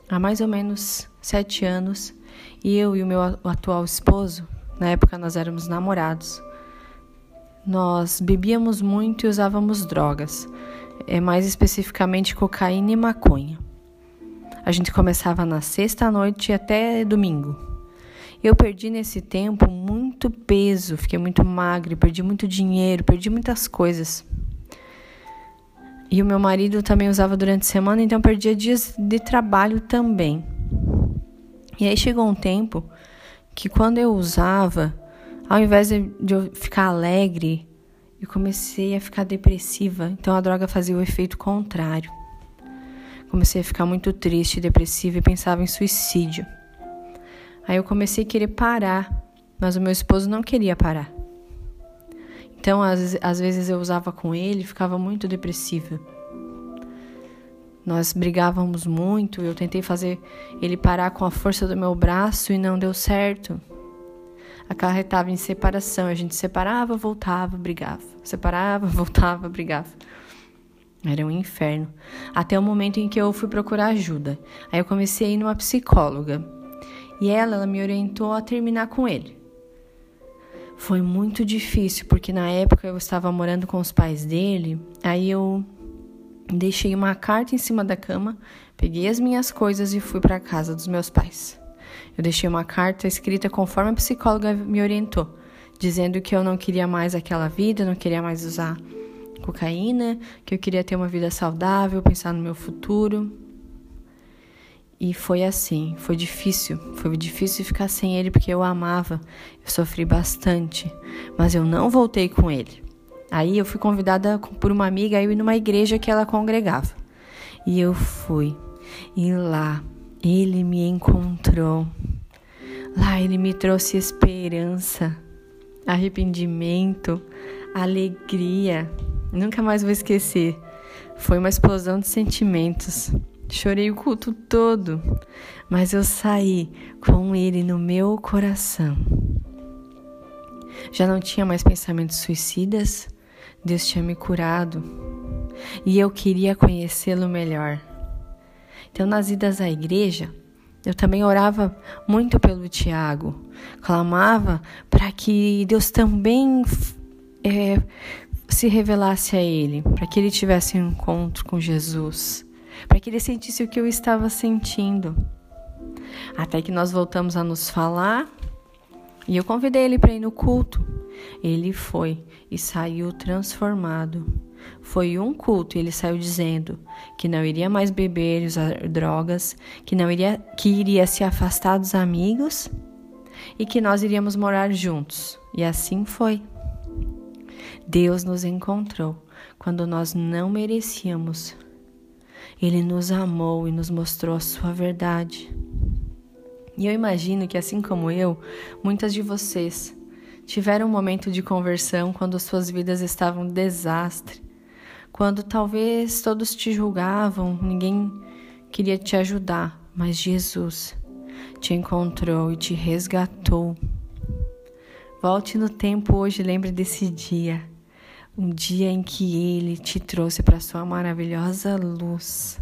há mais ou menos sete anos, e eu e o meu atual esposo, na época nós éramos namorados. Nós bebíamos muito e usávamos drogas, é mais especificamente cocaína e maconha. A gente começava na sexta noite até domingo. Eu perdi nesse tempo muito peso, fiquei muito magro, perdi muito dinheiro, perdi muitas coisas. E o meu marido também usava durante a semana, então perdia dias de trabalho também. E aí chegou um tempo que quando eu usava, ao invés de eu ficar alegre, eu comecei a ficar depressiva. Então a droga fazia o efeito contrário. Comecei a ficar muito triste, depressiva e pensava em suicídio. Aí eu comecei a querer parar, mas o meu esposo não queria parar. Então, às, às vezes eu usava com ele, ficava muito depressiva. Nós brigávamos muito, eu tentei fazer ele parar com a força do meu braço e não deu certo. Acarretava em separação, a gente separava, voltava, brigava. Separava, [LAUGHS] voltava, brigava. Era um inferno. Até o momento em que eu fui procurar ajuda. Aí eu comecei a ir numa psicóloga. E ela, ela me orientou a terminar com ele. Foi muito difícil, porque na época eu estava morando com os pais dele. Aí eu Deixei uma carta em cima da cama, peguei as minhas coisas e fui para a casa dos meus pais. Eu deixei uma carta escrita conforme a psicóloga me orientou, dizendo que eu não queria mais aquela vida, não queria mais usar cocaína, que eu queria ter uma vida saudável, pensar no meu futuro. E foi assim, foi difícil, foi difícil ficar sem ele porque eu amava, eu sofri bastante, mas eu não voltei com ele. Aí eu fui convidada por uma amiga a ir numa igreja que ela congregava. E eu fui. E lá ele me encontrou. Lá ele me trouxe esperança, arrependimento, alegria. Nunca mais vou esquecer. Foi uma explosão de sentimentos. Chorei o culto todo, mas eu saí com ele no meu coração. Já não tinha mais pensamentos suicidas, Deus tinha me curado e eu queria conhecê-lo melhor. Então, nas idas à igreja, eu também orava muito pelo Tiago, clamava para que Deus também é, se revelasse a ele, para que ele tivesse um encontro com Jesus, para que ele sentisse o que eu estava sentindo. Até que nós voltamos a nos falar, E eu convidei ele para ir no culto. Ele foi e saiu transformado. Foi um culto e ele saiu dizendo que não iria mais beber e usar drogas, que não iria que iria se afastar dos amigos e que nós iríamos morar juntos. E assim foi. Deus nos encontrou quando nós não merecíamos. Ele nos amou e nos mostrou a sua verdade. E eu imagino que, assim como eu, muitas de vocês tiveram um momento de conversão quando suas vidas estavam um desastre, quando talvez todos te julgavam, ninguém queria te ajudar, mas Jesus te encontrou e te resgatou. Volte no tempo hoje, lembre desse dia, um dia em que Ele te trouxe para sua maravilhosa luz.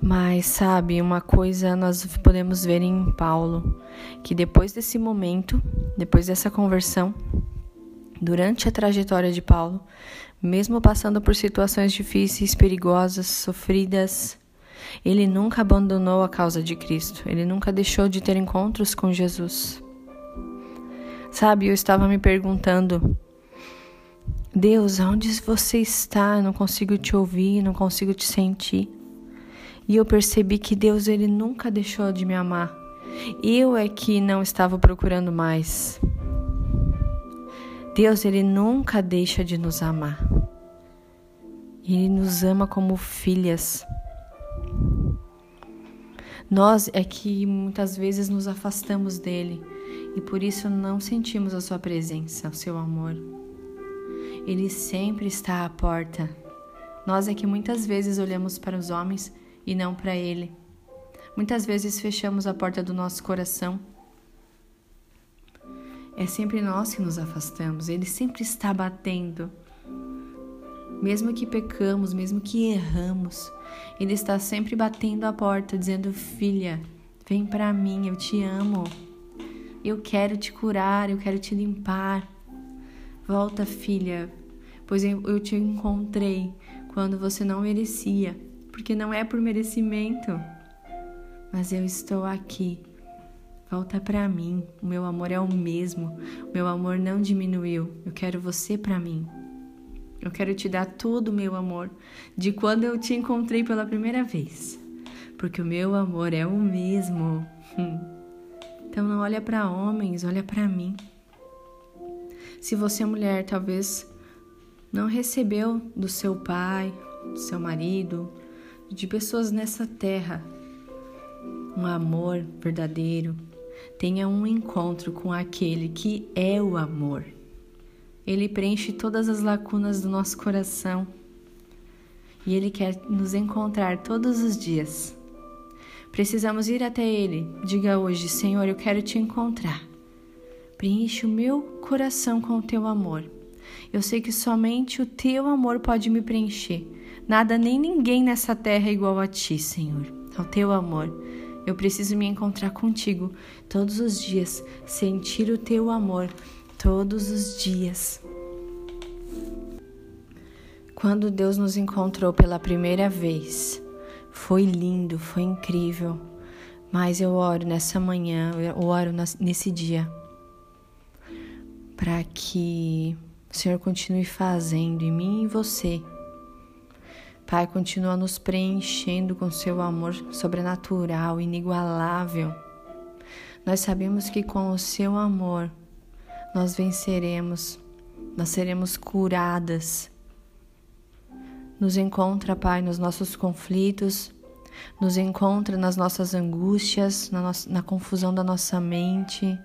Mas sabe, uma coisa nós podemos ver em Paulo, que depois desse momento, depois dessa conversão, durante a trajetória de Paulo, mesmo passando por situações difíceis, perigosas, sofridas, ele nunca abandonou a causa de Cristo, ele nunca deixou de ter encontros com Jesus. Sabe, eu estava me perguntando, Deus, aonde você está? Eu não consigo te ouvir, não consigo te sentir. E eu percebi que Deus ele nunca deixou de me amar. Eu é que não estava procurando mais. Deus ele nunca deixa de nos amar. Ele nos ama como filhas. Nós é que muitas vezes nos afastamos dele e por isso não sentimos a sua presença, o seu amor. Ele sempre está à porta. Nós é que muitas vezes olhamos para os homens e não para Ele. Muitas vezes fechamos a porta do nosso coração. É sempre nós que nos afastamos, Ele sempre está batendo. Mesmo que pecamos, mesmo que erramos, Ele está sempre batendo a porta, dizendo: Filha, vem para mim, eu te amo. Eu quero te curar, eu quero te limpar. Volta, filha, pois eu te encontrei quando você não merecia porque não é por merecimento. Mas eu estou aqui. Volta para mim. O meu amor é o mesmo. O meu amor não diminuiu. Eu quero você para mim. Eu quero te dar todo o meu amor de quando eu te encontrei pela primeira vez. Porque o meu amor é o mesmo. [LAUGHS] Então não olha para homens, olha para mim. Se você é mulher, talvez não recebeu do seu pai, do seu marido, de pessoas nessa terra um amor verdadeiro, tenha um encontro com aquele que é o amor. Ele preenche todas as lacunas do nosso coração e ele quer nos encontrar todos os dias. Precisamos ir até ele. Diga hoje: Senhor, eu quero te encontrar. Preenche o meu coração com o teu amor. Eu sei que somente o teu amor pode me preencher. Nada nem ninguém nessa terra é igual a ti, Senhor, ao teu amor. Eu preciso me encontrar contigo todos os dias, sentir o teu amor todos os dias. Quando Deus nos encontrou pela primeira vez, foi lindo, foi incrível. Mas eu oro nessa manhã, eu oro nesse dia, para que o Senhor continue fazendo em mim e você Pai, continua nos preenchendo com seu amor sobrenatural, inigualável. Nós sabemos que com o seu amor nós venceremos, nós seremos curadas. Nos encontra, Pai, nos nossos conflitos, nos encontra nas nossas angústias, na, nossa, na confusão da nossa mente,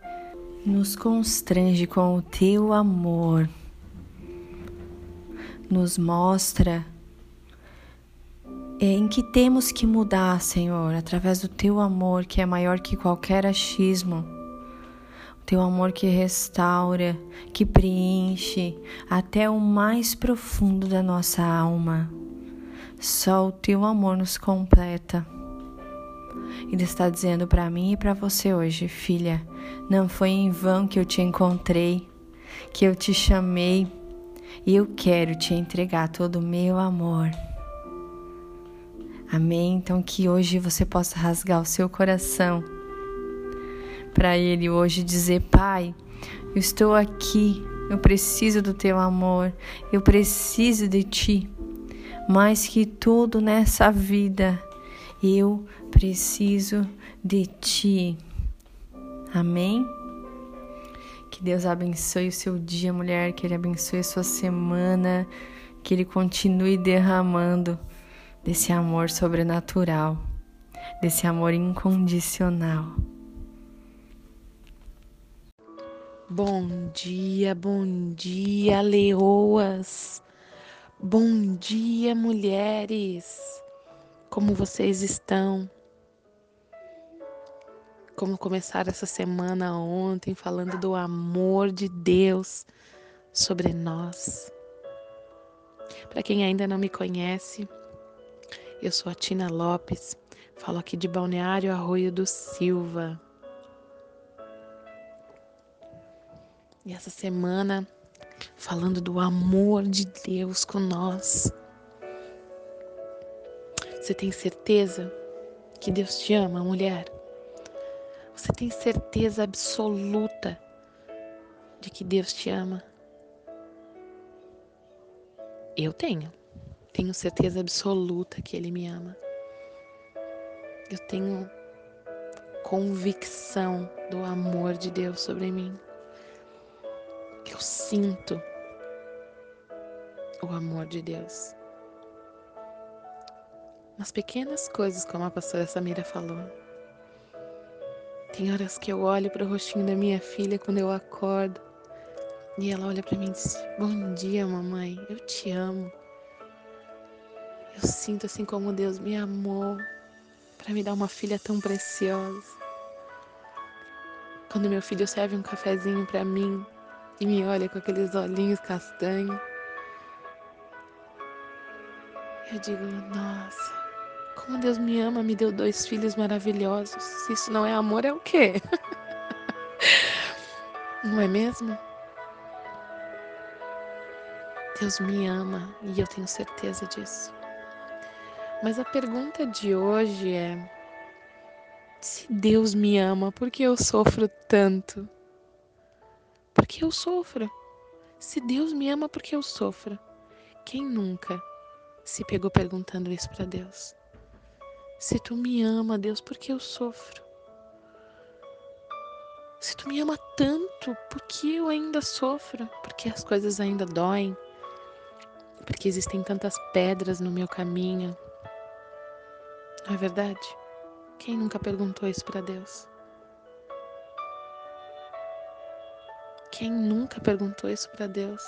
nos constrange com o teu amor, nos mostra em que temos que mudar, Senhor, através do teu amor que é maior que qualquer achismo. O teu amor que restaura, que preenche até o mais profundo da nossa alma. Só o teu amor nos completa. Ele está dizendo para mim e para você hoje, filha, não foi em vão que eu te encontrei, que eu te chamei, e eu quero te entregar todo o meu amor. Amém? Então, que hoje você possa rasgar o seu coração para Ele hoje dizer: Pai, eu estou aqui, eu preciso do Teu amor, eu preciso de Ti. Mais que tudo nessa vida, eu preciso de Ti. Amém? Que Deus abençoe o seu dia, mulher, que Ele abençoe a sua semana, que Ele continue derramando desse amor sobrenatural, desse amor incondicional. Bom dia, bom dia, leoas. Bom dia, mulheres. Como vocês estão? Como começaram essa semana ontem falando do amor de Deus sobre nós. Para quem ainda não me conhece, eu sou a Tina Lopes, falo aqui de Balneário Arroio do Silva. E essa semana, falando do amor de Deus com nós. Você tem certeza que Deus te ama, mulher? Você tem certeza absoluta de que Deus te ama? Eu tenho. Tenho certeza absoluta que Ele me ama. Eu tenho convicção do amor de Deus sobre mim eu sinto o amor de Deus. Nas pequenas coisas, como a pastora Samira falou. Tem horas que eu olho para o rostinho da minha filha quando eu acordo e ela olha para mim e diz: Bom dia, mamãe, eu te amo. Eu sinto assim como Deus me amou para me dar uma filha tão preciosa. Quando meu filho serve um cafezinho para mim, e me olha com aqueles olhinhos castanhos. Eu digo, nossa, como Deus me ama, me deu dois filhos maravilhosos. Se isso não é amor, é o quê? [LAUGHS] não é mesmo? Deus me ama e eu tenho certeza disso. Mas a pergunta de hoje é: se Deus me ama, por que eu sofro tanto? porque eu sofro. Se Deus me ama, porque eu sofro. Quem nunca se pegou perguntando isso para Deus? Se tu me ama, Deus, porque eu sofro? Se tu me ama tanto, por que eu ainda sofro? Porque as coisas ainda doem? Porque existem tantas pedras no meu caminho? Não é verdade? Quem nunca perguntou isso para Deus? Quem nunca perguntou isso para Deus?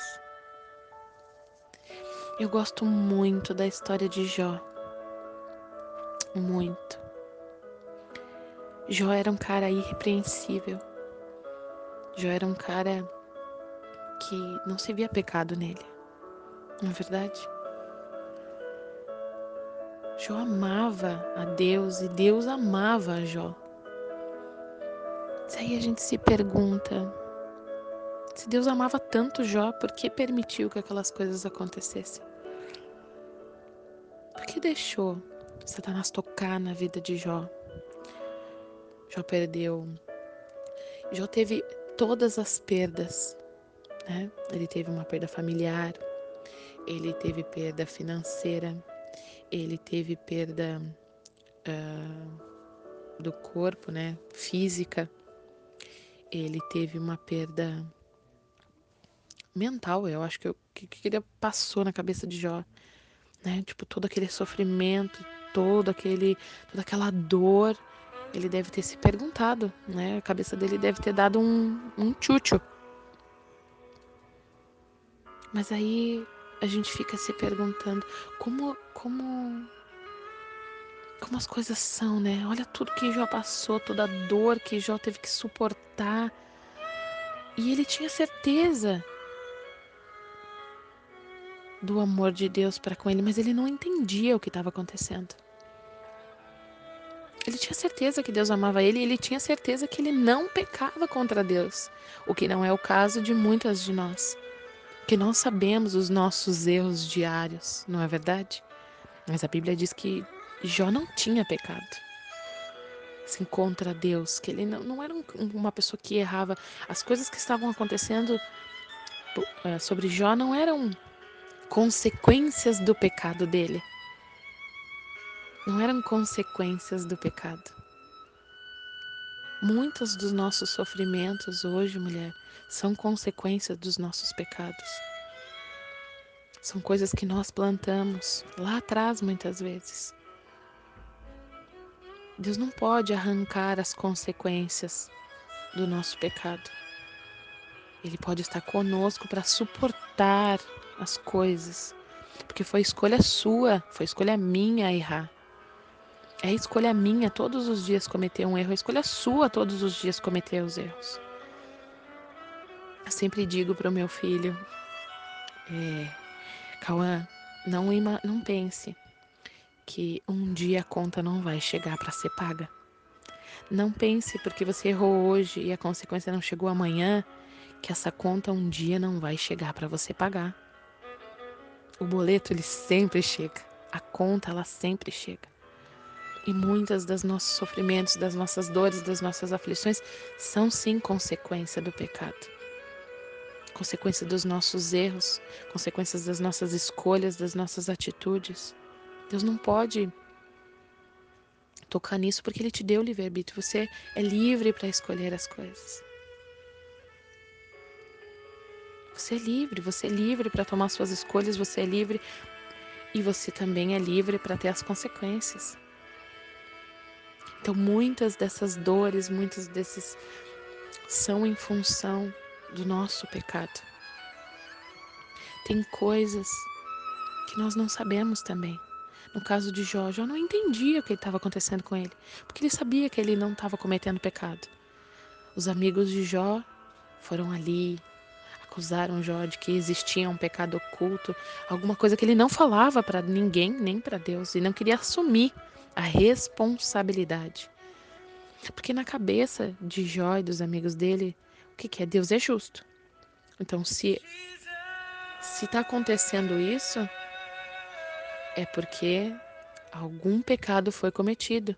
Eu gosto muito da história de Jó. Muito. Jó era um cara irrepreensível. Jó era um cara que não se via pecado nele. Não é verdade? Jó amava a Deus e Deus amava a Jó. Aí a gente se pergunta, se Deus amava tanto Jó, por que permitiu que aquelas coisas acontecessem? Por que deixou Satanás tocar na vida de Jó? Jó perdeu. Jó teve todas as perdas. Né? Ele teve uma perda familiar, ele teve perda financeira, ele teve perda uh, do corpo, né? Física. Ele teve uma perda mental, eu acho que, eu, que, que ele passou na cabeça de Jó, né? Tipo, todo aquele sofrimento, todo aquele, toda aquela dor, ele deve ter se perguntado, né? A cabeça dele deve ter dado um, um tchutchu. Mas aí a gente fica se perguntando como, como, como as coisas são, né? Olha tudo que Jó passou, toda a dor que Jó teve que suportar. E ele tinha certeza do amor de Deus para com ele, mas ele não entendia o que estava acontecendo. Ele tinha certeza que Deus amava ele e ele tinha certeza que ele não pecava contra Deus, o que não é o caso de muitas de nós, que não sabemos os nossos erros diários, não é verdade? Mas a Bíblia diz que Jó não tinha pecado. assim, contra Deus, que ele não, não era um, uma pessoa que errava. As coisas que estavam acontecendo é, sobre Jó não eram consequências do pecado dele. Não eram consequências do pecado. Muitos dos nossos sofrimentos hoje, mulher, são consequências dos nossos pecados. São coisas que nós plantamos lá atrás, muitas vezes. Deus não pode arrancar as consequências do nosso pecado. Ele pode estar conosco para suportar as coisas, porque foi escolha sua, foi escolha minha errar. É escolha minha todos os dias cometer um erro, é escolha sua todos os dias cometer os erros. Eu sempre digo para o meu filho, é, Cauã, não, não pense que um dia a conta não vai chegar para ser paga. Não pense porque você errou hoje e a consequência não chegou amanhã, que essa conta um dia não vai chegar para você pagar. O boleto ele sempre chega, a conta ela sempre chega. E muitas das nossos sofrimentos, das nossas dores, das nossas aflições são sim consequência do pecado. Consequência dos nossos erros, consequências das nossas escolhas, das nossas atitudes. Deus não pode tocar nisso porque Ele te deu o livre-arbítrio. Você é livre para escolher as coisas. Você é livre, você é livre para tomar suas escolhas, você é livre e você também é livre para ter as consequências. Então, muitas dessas dores, muitos desses são em função do nosso pecado. Tem coisas que nós não sabemos também. No caso de Jó, Jó não entendia o que estava acontecendo com ele, porque ele sabia que ele não estava cometendo pecado. Os amigos de Jó foram ali, acusaram Jó de que existia um pecado oculto, alguma coisa que ele não falava para ninguém, nem para Deus, e não queria assumir a responsabilidade. Porque na cabeça de Jó e dos amigos dele, que, que é? Deus é justo. Então, se se está acontecendo isso, é porque algum pecado foi cometido.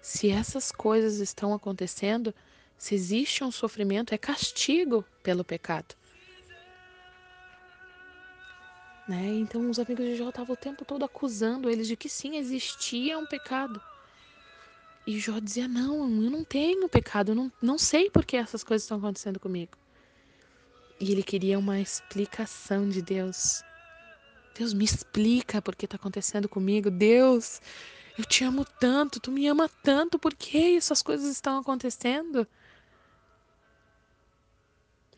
Se essas coisas estão acontecendo, se existe um sofrimento, é castigo pelo pecado. Né? Então os amigos de Jó estavam o tempo todo acusando eles de que sim, existia um pecado. E Jó dizia: Não, eu não tenho pecado, eu não, não sei por que essas coisas estão acontecendo comigo. E ele queria uma explicação de Deus. Deus, me explica por que está acontecendo comigo. Deus, eu te amo tanto, tu me ama tanto, por que essas coisas estão acontecendo?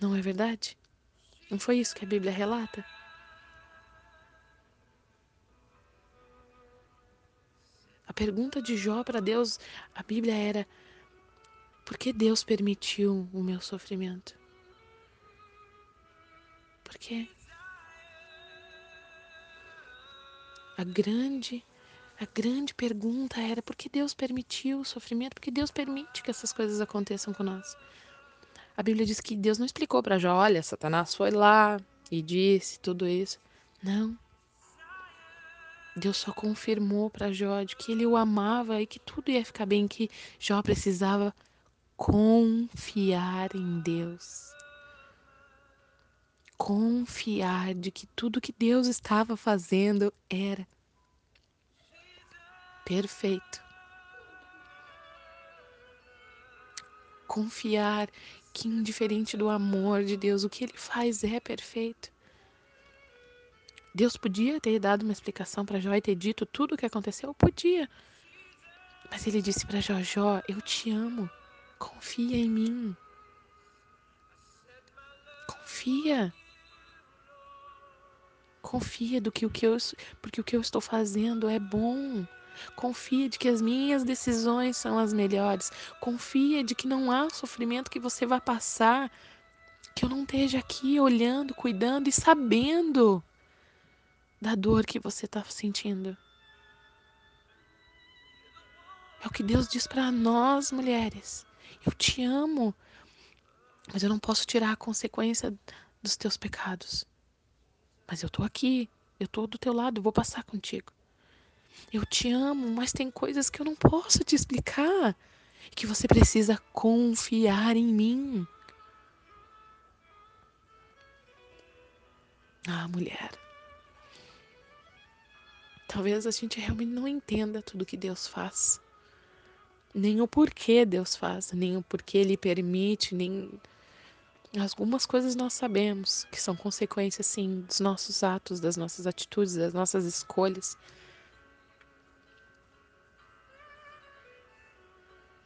Não é verdade? Não foi isso que a Bíblia relata? A pergunta de Jó para Deus, a Bíblia era: por que Deus permitiu o meu sofrimento? Por quê? A grande, a grande pergunta era por que Deus permitiu o sofrimento? Por que Deus permite que essas coisas aconteçam com nós? A Bíblia diz que Deus não explicou para Jó, olha, Satanás foi lá e disse tudo isso. Não. Deus só confirmou para Jó de que ele o amava e que tudo ia ficar bem, que Jó precisava confiar em Deus. Confiar de que tudo que Deus estava fazendo era perfeito. Confiar que, indiferente do amor de Deus, o que ele faz é perfeito. Deus podia ter dado uma explicação para Jó e ter dito tudo o que aconteceu? Podia. Mas ele disse para Jó: Jó, eu te amo. Confia em mim. Confia. Confia do que o que eu, porque o que eu estou fazendo é bom. Confia de que as minhas decisões são as melhores. Confia de que não há sofrimento que você vai passar que eu não esteja aqui olhando, cuidando e sabendo da dor que você está sentindo. É o que Deus diz para nós, mulheres. Eu te amo, mas eu não posso tirar a consequência dos teus pecados. Mas eu estou aqui, eu estou do teu lado, eu vou passar contigo. Eu te amo, mas tem coisas que eu não posso te explicar. Que você precisa confiar em mim. Ah, mulher. Talvez a gente realmente não entenda tudo que Deus faz. Nem o porquê Deus faz, nem o porquê Ele permite, nem. Algumas coisas nós sabemos que são consequências, sim, dos nossos atos, das nossas atitudes, das nossas escolhas.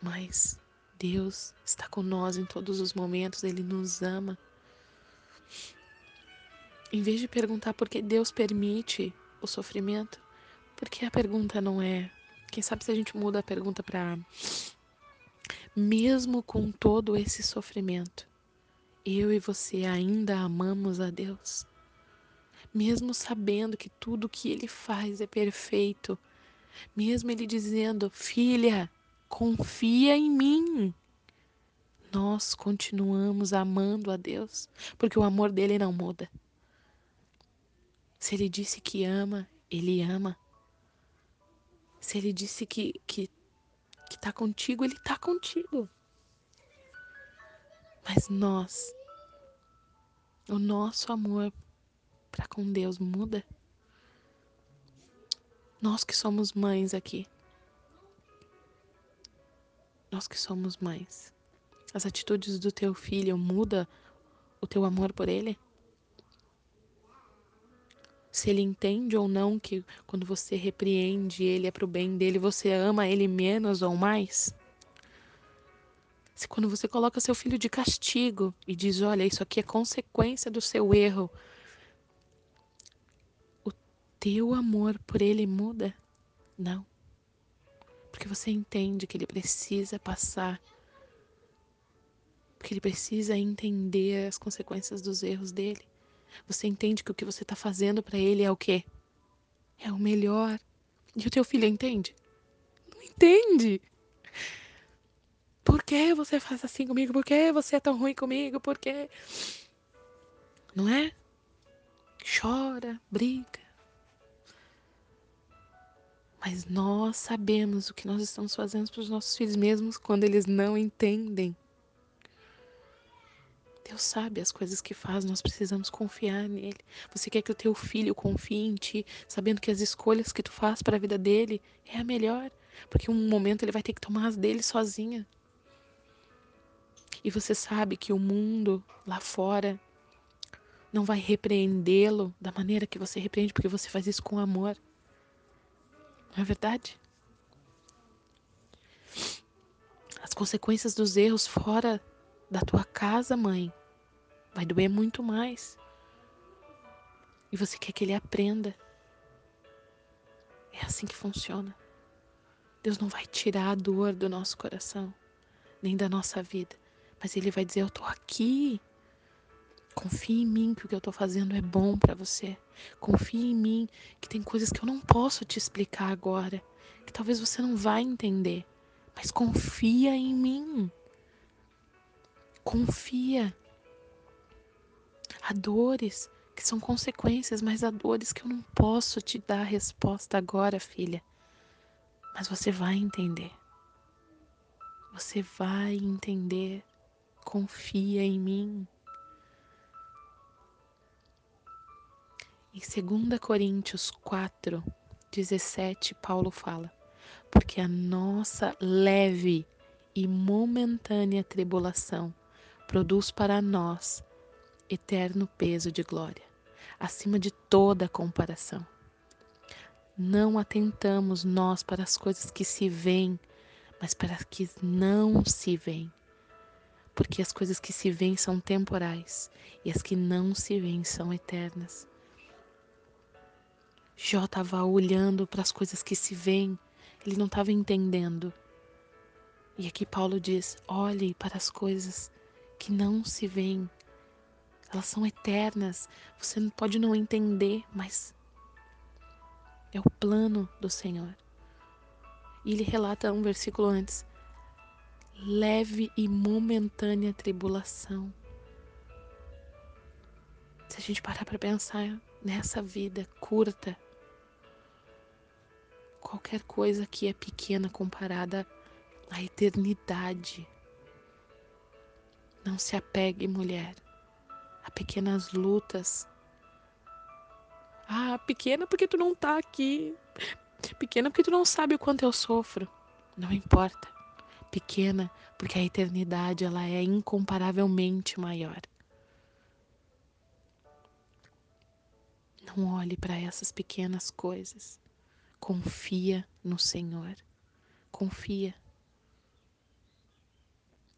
Mas Deus está com nós em todos os momentos, Ele nos ama. Em vez de perguntar por que Deus permite o sofrimento, porque a pergunta não é. Quem sabe se a gente muda a pergunta para. Mesmo com todo esse sofrimento, eu e você ainda amamos a Deus? Mesmo sabendo que tudo que Ele faz é perfeito, mesmo Ele dizendo, filha, confia em mim. Nós continuamos amando a Deus, porque o amor dele não muda. Se ele disse que ama, ele ama. Se ele disse que, que, que tá contigo, ele tá contigo. Mas nós, o nosso amor para com Deus muda. Nós que somos mães aqui. Nós que somos mães. As atitudes do teu filho mudam o teu amor por ele? Se ele entende ou não que quando você repreende ele é para o bem dele, você ama ele menos ou mais? Se quando você coloca seu filho de castigo e diz: Olha, isso aqui é consequência do seu erro, o teu amor por ele muda? Não. Porque você entende que ele precisa passar, porque ele precisa entender as consequências dos erros dele. Você entende que o que você está fazendo para ele é o quê? É o melhor. E o teu filho entende? Não entende. Por que você faz assim comigo? Por que você é tão ruim comigo? Por que? Não é? Chora, briga. Mas nós sabemos o que nós estamos fazendo para os nossos filhos, mesmo quando eles não entendem. Deus sabe as coisas que faz, nós precisamos confiar nele. Você quer que o teu filho confie em ti, sabendo que as escolhas que tu faz para a vida dele é a melhor, porque um momento ele vai ter que tomar as dele sozinha. E você sabe que o mundo lá fora não vai repreendê-lo da maneira que você repreende, porque você faz isso com amor. Não é verdade? As consequências dos erros fora da tua casa, mãe, vai doer muito mais. E você quer que ele aprenda. É assim que funciona. Deus não vai tirar a dor do nosso coração, nem da nossa vida, mas ele vai dizer: Eu tô aqui. Confie em mim que o que eu tô fazendo é bom para você. Confie em mim que tem coisas que eu não posso te explicar agora, que talvez você não vai entender, mas confia em mim. Confia. Há dores que são consequências, mas há dores que eu não posso te dar resposta agora, filha. Mas você vai entender. Você vai entender. Confia em mim. Em 2 Coríntios 4, 17, Paulo fala: Porque a nossa leve e momentânea tribulação produz para nós eterno peso de glória, acima de toda comparação. Não atentamos nós para as coisas que se veem, mas para as que não se veem. Porque as coisas que se veem são temporais e as que não se veem são eternas. Jó estava olhando para as coisas que se veem, ele não estava entendendo. E aqui Paulo diz: olhe para as coisas que não se veem. Elas são eternas. Você pode não entender, mas é o plano do Senhor. E ele relata um versículo antes: leve e momentânea tribulação. Se a gente parar para pensar nessa vida curta, Qualquer coisa que é pequena comparada à eternidade. Não se apegue, mulher, pequenas lutas. Ah, pequena porque tu não tá aqui. Pequena porque tu não sabe o quanto eu sofro. Não importa. Pequena porque a eternidade ela é incomparavelmente maior. Não olhe para essas pequenas coisas. Confia no Senhor. Confia.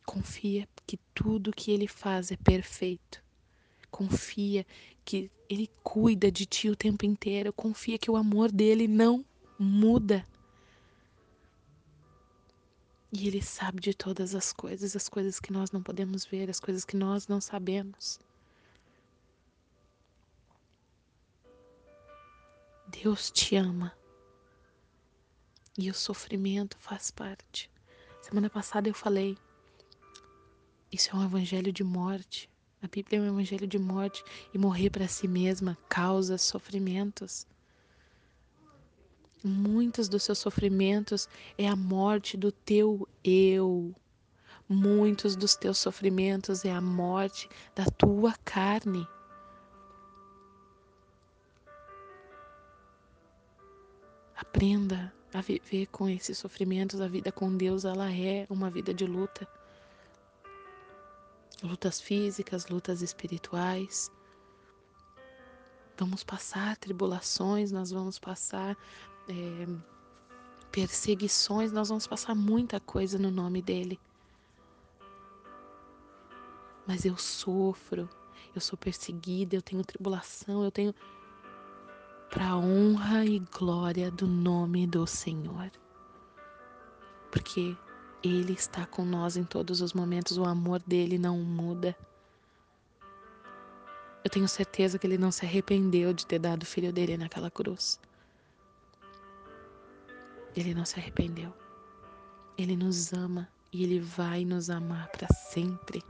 Confia que tudo que Ele faz é perfeito. Confia que Ele cuida de ti o tempo inteiro. Confia que o amor dele não muda. E Ele sabe de todas as coisas, as coisas que nós não podemos ver, as coisas que nós não sabemos. Deus te ama. E o sofrimento faz parte. Semana passada eu falei, isso é um evangelho de morte. A Bíblia é um evangelho de morte e morrer para si mesma causa sofrimentos. Muitos dos seus sofrimentos é a morte do teu eu. Muitos dos teus sofrimentos é a morte da tua carne. Aprenda a viver com esses sofrimentos. A vida com Deus, ela é uma vida de luta. Lutas físicas, lutas espirituais. Vamos passar tribulações, nós vamos passar é, perseguições, nós vamos passar muita coisa no nome dele. Mas eu sofro, eu sou perseguida, eu tenho tribulação, eu tenho para honra e glória do nome do Senhor. Porque Ele está com nós em todos os momentos, o amor dele não muda. Eu tenho certeza que Ele não se arrependeu de ter dado o filho dele naquela cruz. Ele não se arrependeu. Ele nos ama e Ele vai nos amar para sempre.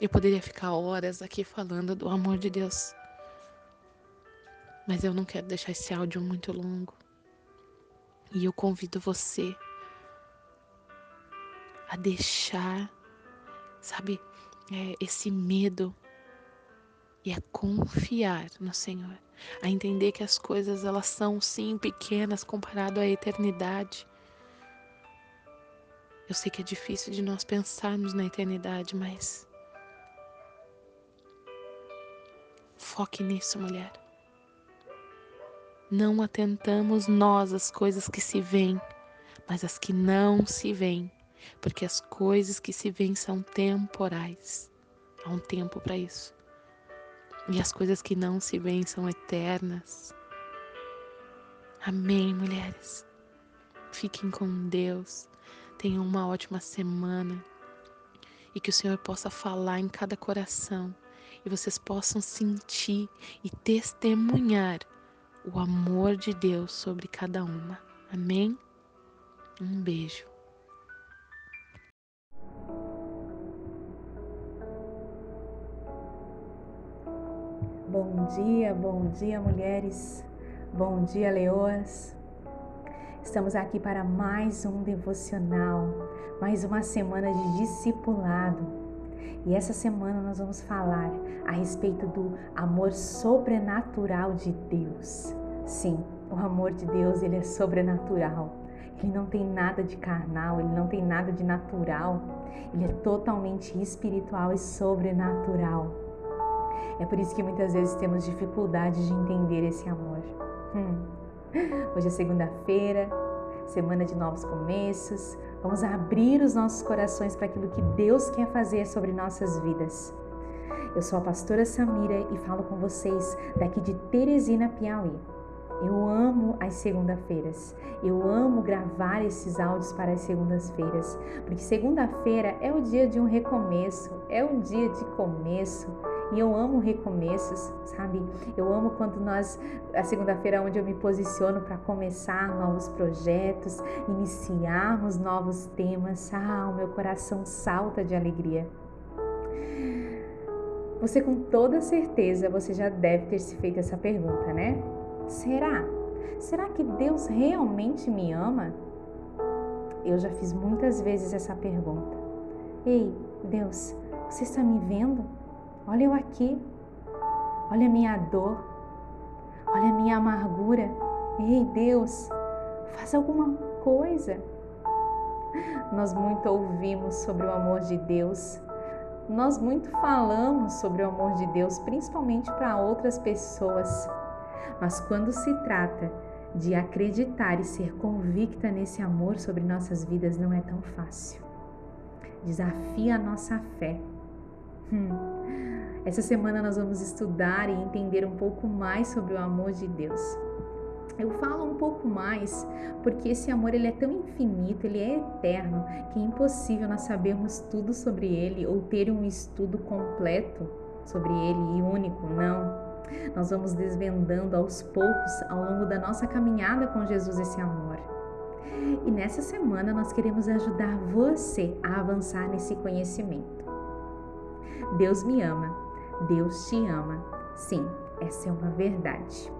Eu poderia ficar horas aqui falando do amor de Deus mas eu não quero deixar esse áudio muito longo. E eu convido você a deixar, sabe, é, esse medo e a confiar no Senhor, a entender que as coisas elas são sim pequenas comparado à eternidade. Eu sei que é difícil de nós pensarmos na eternidade, mas foque nisso, mulher. Não atentamos nós às coisas que se veem, mas as que não se veem, porque as coisas que se veem são temporais. Há um tempo para isso. E as coisas que não se veem são eternas. Amém, mulheres. Fiquem com Deus. Tenham uma ótima semana. E que o Senhor possa falar em cada coração. E vocês possam sentir e testemunhar o amor de Deus sobre cada uma. Amém? Um beijo. Bom dia, bom dia, mulheres. Bom dia, leoas. Estamos aqui para mais um devocional, mais uma semana de discipulado. E essa semana nós vamos falar a respeito do amor sobrenatural de Deus. Sim, o amor de Deus, ele é sobrenatural. Ele não tem nada de carnal, ele não tem nada de natural. Ele é totalmente espiritual e sobrenatural. É por isso que muitas vezes temos dificuldade de entender esse amor. Hum. Hoje é segunda-feira, semana de novos começos. Vamos abrir os nossos corações para aquilo que Deus quer fazer sobre nossas vidas. Eu sou a pastora Samira e falo com vocês daqui de Teresina, Piauí. Eu amo as segunda-feiras. Eu amo gravar esses áudios para as segundas-feiras, porque segunda-feira é o dia de um recomeço, é um dia de começo. E eu amo recomeços, sabe? Eu amo quando nós, a segunda-feira é onde eu me posiciono para começar novos projetos, iniciarmos novos temas. Ah, o meu coração salta de alegria. Você com toda certeza, você já deve ter se feito essa pergunta, né? Será? Será que Deus realmente me ama? Eu já fiz muitas vezes essa pergunta. Ei, Deus, você está me vendo? Olha eu aqui. Olha a minha dor. Olha a minha amargura. Ei, Deus, faz alguma coisa. Nós muito ouvimos sobre o amor de Deus. Nós muito falamos sobre o amor de Deus, principalmente para outras pessoas. Mas quando se trata de acreditar e ser convicta nesse amor sobre nossas vidas, não é tão fácil. Desafia a nossa fé. Hum. Essa semana nós vamos estudar e entender um pouco mais sobre o amor de Deus. Eu falo um pouco mais porque esse amor ele é tão infinito, ele é eterno, que é impossível nós sabermos tudo sobre ele ou ter um estudo completo sobre ele e único, não. Nós vamos desvendando aos poucos ao longo da nossa caminhada com Jesus esse amor. E nessa semana nós queremos ajudar você a avançar nesse conhecimento. Deus me ama, Deus te ama. Sim, essa é uma verdade.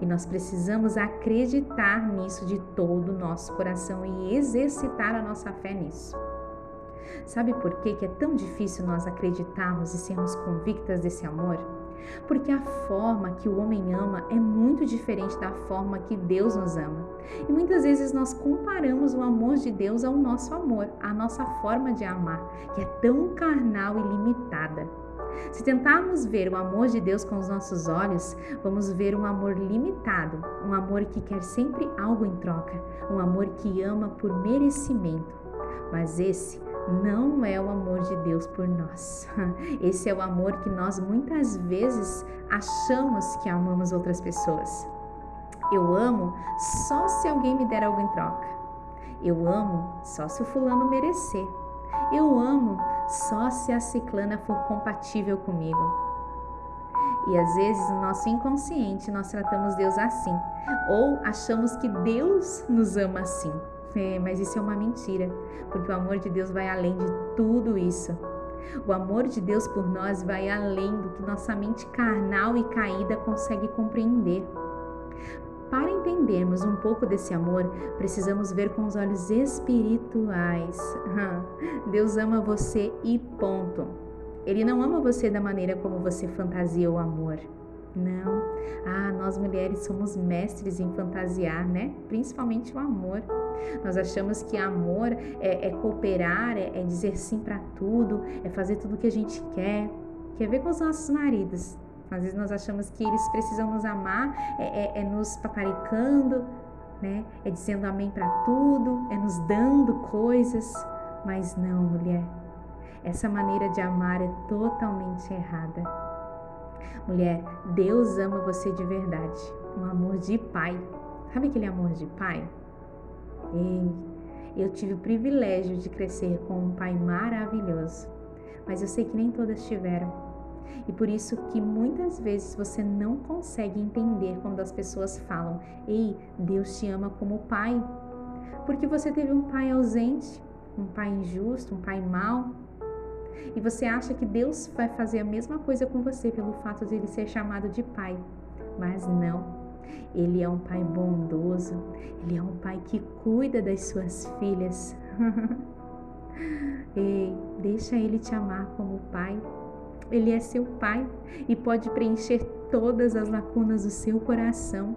E nós precisamos acreditar nisso de todo o nosso coração e exercitar a nossa fé nisso. Sabe por que, é tão difícil nós acreditarmos e sermos convictas desse amor? Porque a forma que o homem ama é muito diferente da forma que Deus nos ama. E muitas vezes nós comparamos o amor de Deus ao nosso amor, à nossa forma de amar, que é tão carnal e limitada. Se tentarmos ver o amor de Deus com os nossos olhos, vamos ver um amor limitado, um amor que quer sempre algo em troca, um amor que ama por merecimento. Mas esse não é o amor de Deus por nós. [LAUGHS] Esse é o amor que nós muitas vezes achamos que amamos outras pessoas. Eu amo só se alguém me der algo em troca. Eu amo só se o fulano merecer. Eu amo só se a ciclana for compatível comigo. E às vezes no nosso inconsciente nós tratamos Deus assim, ou achamos que Deus nos ama assim. É, mas isso é uma mentira, porque o amor de Deus vai além de tudo isso. O amor de Deus por nós vai além do que nossa mente carnal e caída consegue compreender. Para entendermos um pouco desse amor, precisamos ver com os olhos espirituais. [LAUGHS] Deus ama você e ponto. Ele não ama você da maneira como você fantasia o amor. Não. Ah, nós mulheres somos mestres em fantasiar, né? Principalmente o amor. Nós achamos que amor é, é cooperar, é, é dizer sim para tudo, é fazer tudo o que a gente quer. Quer ver com os nossos maridos? Às vezes nós achamos que eles precisam nos amar, é, é, é nos paparicando, né? É dizendo amém para tudo, é nos dando coisas. Mas não, mulher. Essa maneira de amar é totalmente errada. Mulher, Deus ama você de verdade. Um amor de pai. Sabe aquele amor de pai? Ei, eu tive o privilégio de crescer com um pai maravilhoso. Mas eu sei que nem todas tiveram. E por isso que muitas vezes você não consegue entender quando as pessoas falam: "Ei, Deus te ama como pai". Porque você teve um pai ausente, um pai injusto, um pai mau. E você acha que Deus vai fazer a mesma coisa com você pelo fato de ele ser chamado de pai. Mas não. Ele é um pai bondoso, ele é um pai que cuida das suas filhas. [LAUGHS] Ei, deixa ele te amar como pai. Ele é seu Pai e pode preencher todas as lacunas do seu coração,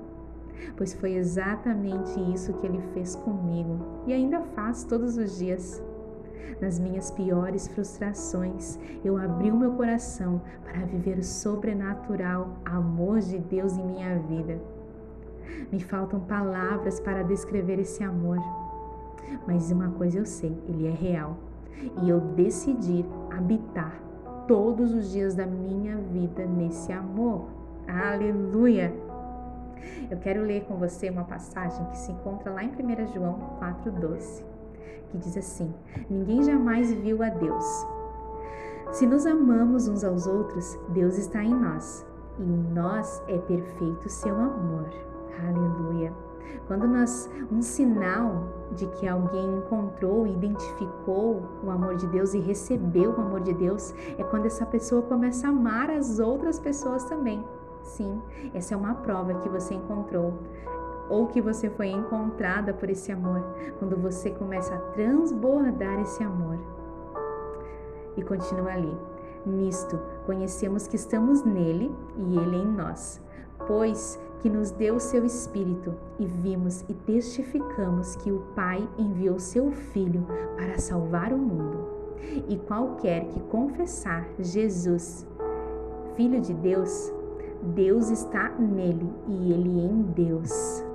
pois foi exatamente isso que ele fez comigo e ainda faz todos os dias. Nas minhas piores frustrações, eu abri o meu coração para viver o sobrenatural amor de Deus em minha vida. Me faltam palavras para descrever esse amor, mas uma coisa eu sei: ele é real e eu decidi habitar todos os dias da minha vida nesse amor. Aleluia! Eu quero ler com você uma passagem que se encontra lá em 1 João 4,12, que diz assim: Ninguém jamais viu a Deus. Se nos amamos uns aos outros, Deus está em nós, e em nós é perfeito seu amor. Aleluia! Quando nós um sinal de que alguém encontrou identificou o amor de Deus e recebeu o amor de Deus é quando essa pessoa começa a amar as outras pessoas também. Sim, essa é uma prova que você encontrou ou que você foi encontrada por esse amor, quando você começa a transbordar esse amor. E continua ali. Nisto conhecemos que estamos nele e ele em nós, pois que nos deu o seu Espírito e vimos e testificamos que o Pai enviou seu Filho para salvar o mundo. E qualquer que confessar Jesus, Filho de Deus, Deus está nele e ele em Deus.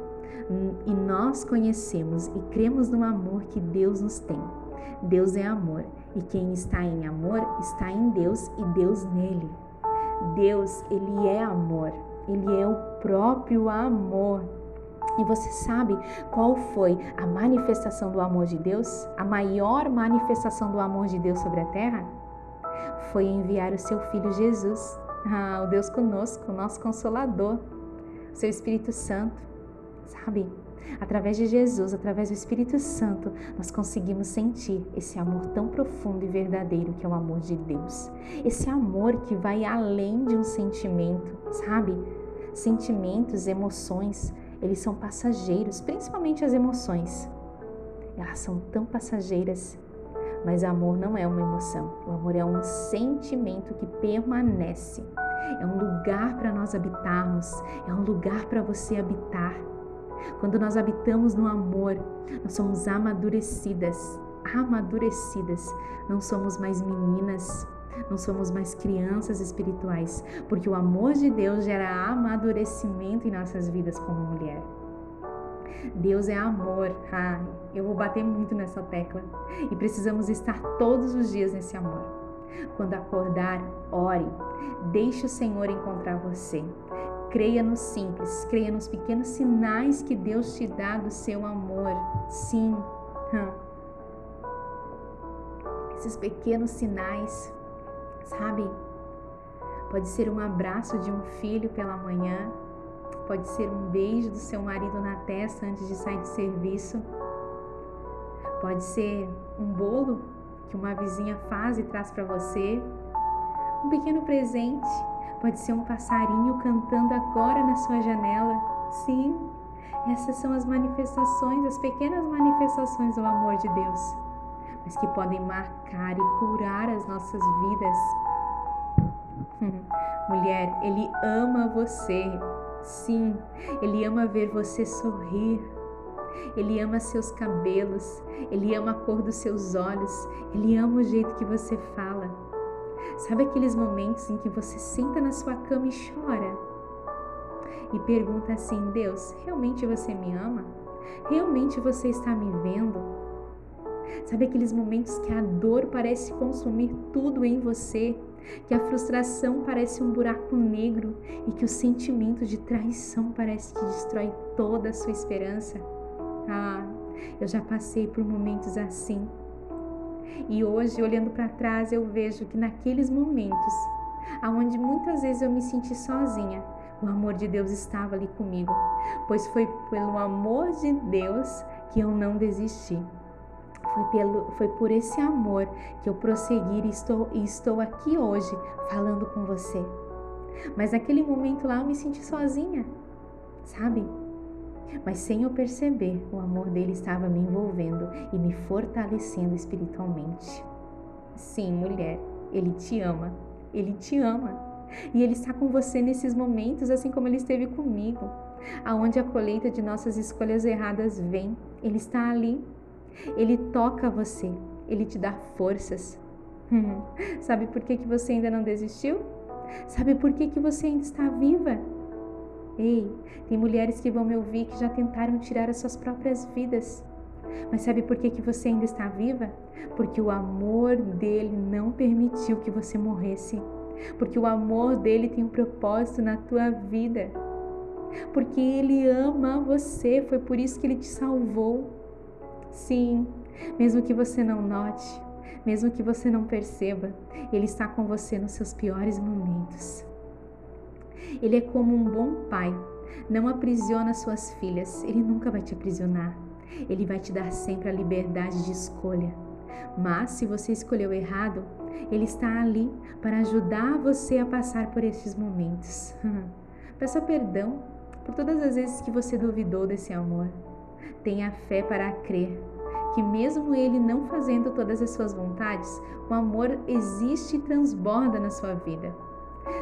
E nós conhecemos e cremos no amor que Deus nos tem. Deus é amor e quem está em amor está em Deus e Deus nele. Deus, ele é amor. Ele é o próprio amor. E você sabe qual foi a manifestação do amor de Deus? A maior manifestação do amor de Deus sobre a terra? Foi enviar o seu filho Jesus ah, o Deus conosco, o nosso consolador, o seu Espírito Santo, sabe? Através de Jesus, através do Espírito Santo, nós conseguimos sentir esse amor tão profundo e verdadeiro que é o amor de Deus. Esse amor que vai além de um sentimento, sabe? Sentimentos, emoções, eles são passageiros, principalmente as emoções. Elas são tão passageiras mas amor não é uma emoção, o amor é um sentimento que permanece. É um lugar para nós habitarmos, é um lugar para você habitar. Quando nós habitamos no amor, nós somos amadurecidas, amadurecidas. Não somos mais meninas, não somos mais crianças espirituais, porque o amor de Deus gera amadurecimento em nossas vidas como mulher. Deus é amor. Ah, eu vou bater muito nessa tecla. E precisamos estar todos os dias nesse amor. Quando acordar, ore. Deixe o Senhor encontrar você. Creia no simples, creia nos pequenos sinais que Deus te dá do seu amor. Sim. Esses pequenos sinais, sabe? Pode ser um abraço de um filho pela manhã, Pode ser um beijo do seu marido na testa antes de sair de serviço. Pode ser um bolo que uma vizinha faz e traz para você. Um pequeno presente. Pode ser um passarinho cantando agora na sua janela. Sim, essas são as manifestações, as pequenas manifestações do amor de Deus, mas que podem marcar e curar as nossas vidas. [LAUGHS] Mulher, Ele ama você. Sim, Ele ama ver você sorrir. Ele ama seus cabelos, ele ama a cor dos seus olhos, ele ama o jeito que você fala. Sabe aqueles momentos em que você senta na sua cama e chora? E pergunta assim: Deus, realmente você me ama? Realmente você está me vendo? Sabe aqueles momentos que a dor parece consumir tudo em você? que a frustração parece um buraco negro e que o sentimento de traição parece que destrói toda a sua esperança. Ah, eu já passei por momentos assim. E hoje, olhando para trás, eu vejo que naqueles momentos, aonde muitas vezes eu me senti sozinha, o amor de Deus estava ali comigo, pois foi pelo amor de Deus que eu não desisti. Foi, pelo, foi por esse amor que eu prossegui e estou, e estou aqui hoje falando com você. Mas naquele momento lá eu me senti sozinha, sabe? Mas sem eu perceber, o amor dele estava me envolvendo e me fortalecendo espiritualmente. Sim, mulher, ele te ama, ele te ama. E ele está com você nesses momentos, assim como ele esteve comigo. Aonde a colheita de nossas escolhas erradas vem, ele está ali ele toca você, ele te dá forças. [LAUGHS] Sabe por que, que você ainda não desistiu? Sabe por que, que você ainda está viva? Ei, tem mulheres que vão me ouvir que já tentaram tirar as suas próprias vidas. Mas sabe por que, que você ainda está viva? Porque o amor dele não permitiu que você morresse. Porque o amor dele tem um propósito na tua vida. Porque ele ama você, foi por isso que ele te salvou. Sim, mesmo que você não note, mesmo que você não perceba, Ele está com você nos seus piores momentos. Ele é como um bom pai, não aprisiona suas filhas, Ele nunca vai te aprisionar. Ele vai te dar sempre a liberdade de escolha. Mas se você escolheu errado, Ele está ali para ajudar você a passar por estes momentos. [LAUGHS] Peça perdão por todas as vezes que você duvidou desse amor. Tenha fé para crer que, mesmo Ele não fazendo todas as suas vontades, o amor existe e transborda na sua vida.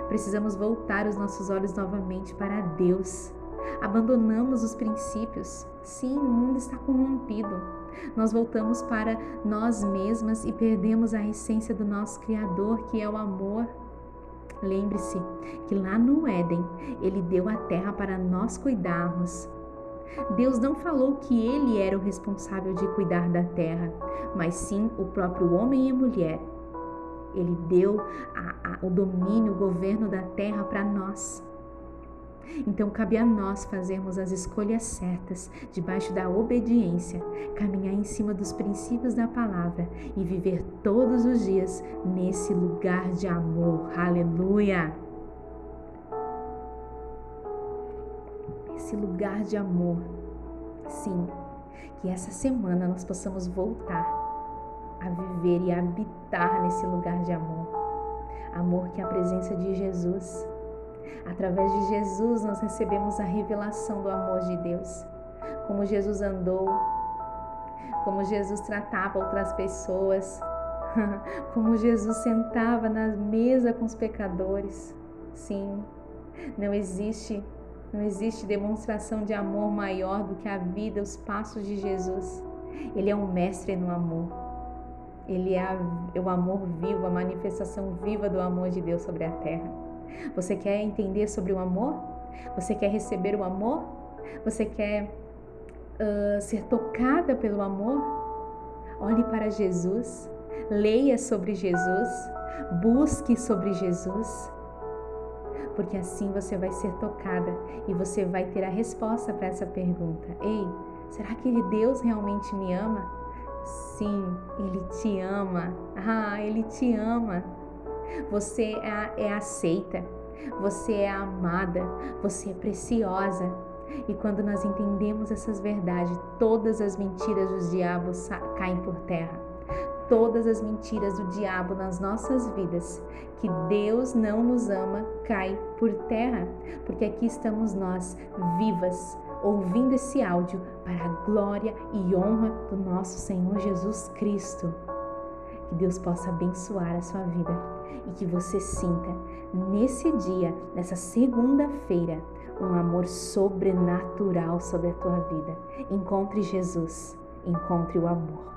Precisamos voltar os nossos olhos novamente para Deus. Abandonamos os princípios. Sim, o mundo está corrompido. Nós voltamos para nós mesmas e perdemos a essência do nosso Criador, que é o amor. Lembre-se que lá no Éden, Ele deu a terra para nós cuidarmos. Deus não falou que Ele era o responsável de cuidar da terra, mas sim o próprio homem e mulher. Ele deu a, a, o domínio, o governo da terra para nós. Então cabe a nós fazermos as escolhas certas, debaixo da obediência, caminhar em cima dos princípios da palavra e viver todos os dias nesse lugar de amor. Aleluia! Esse lugar de amor. Sim, que essa semana nós possamos voltar a viver e a habitar nesse lugar de amor. Amor que é a presença de Jesus Através de Jesus, nós recebemos a revelação do amor de Deus. Como Jesus andou, como Jesus tratava outras pessoas, [LAUGHS] como Jesus sentava na mesa com os pecadores. Sim, não existe, não existe demonstração de amor maior do que a vida, os passos de Jesus. Ele é um mestre no amor. Ele é, é o amor vivo, a manifestação viva do amor de Deus sobre a terra. Você quer entender sobre o amor? Você quer receber o amor? Você quer uh, ser tocada pelo amor? Olhe para Jesus, leia sobre Jesus, busque sobre Jesus, porque assim você vai ser tocada e você vai ter a resposta para essa pergunta. Ei, será que Deus realmente me ama? Sim, Ele te ama. Ah, Ele te ama. Você é, é aceita, você é amada, você é preciosa. E quando nós entendemos essas verdades, todas as mentiras dos diabos caem por terra. Todas as mentiras do diabo nas nossas vidas, que Deus não nos ama, cai por terra, porque aqui estamos nós, vivas, ouvindo esse áudio para a glória e honra do nosso Senhor Jesus Cristo. Que Deus possa abençoar a sua vida e que você sinta nesse dia, nessa segunda-feira, um amor sobrenatural sobre a tua vida. Encontre Jesus, encontre o amor.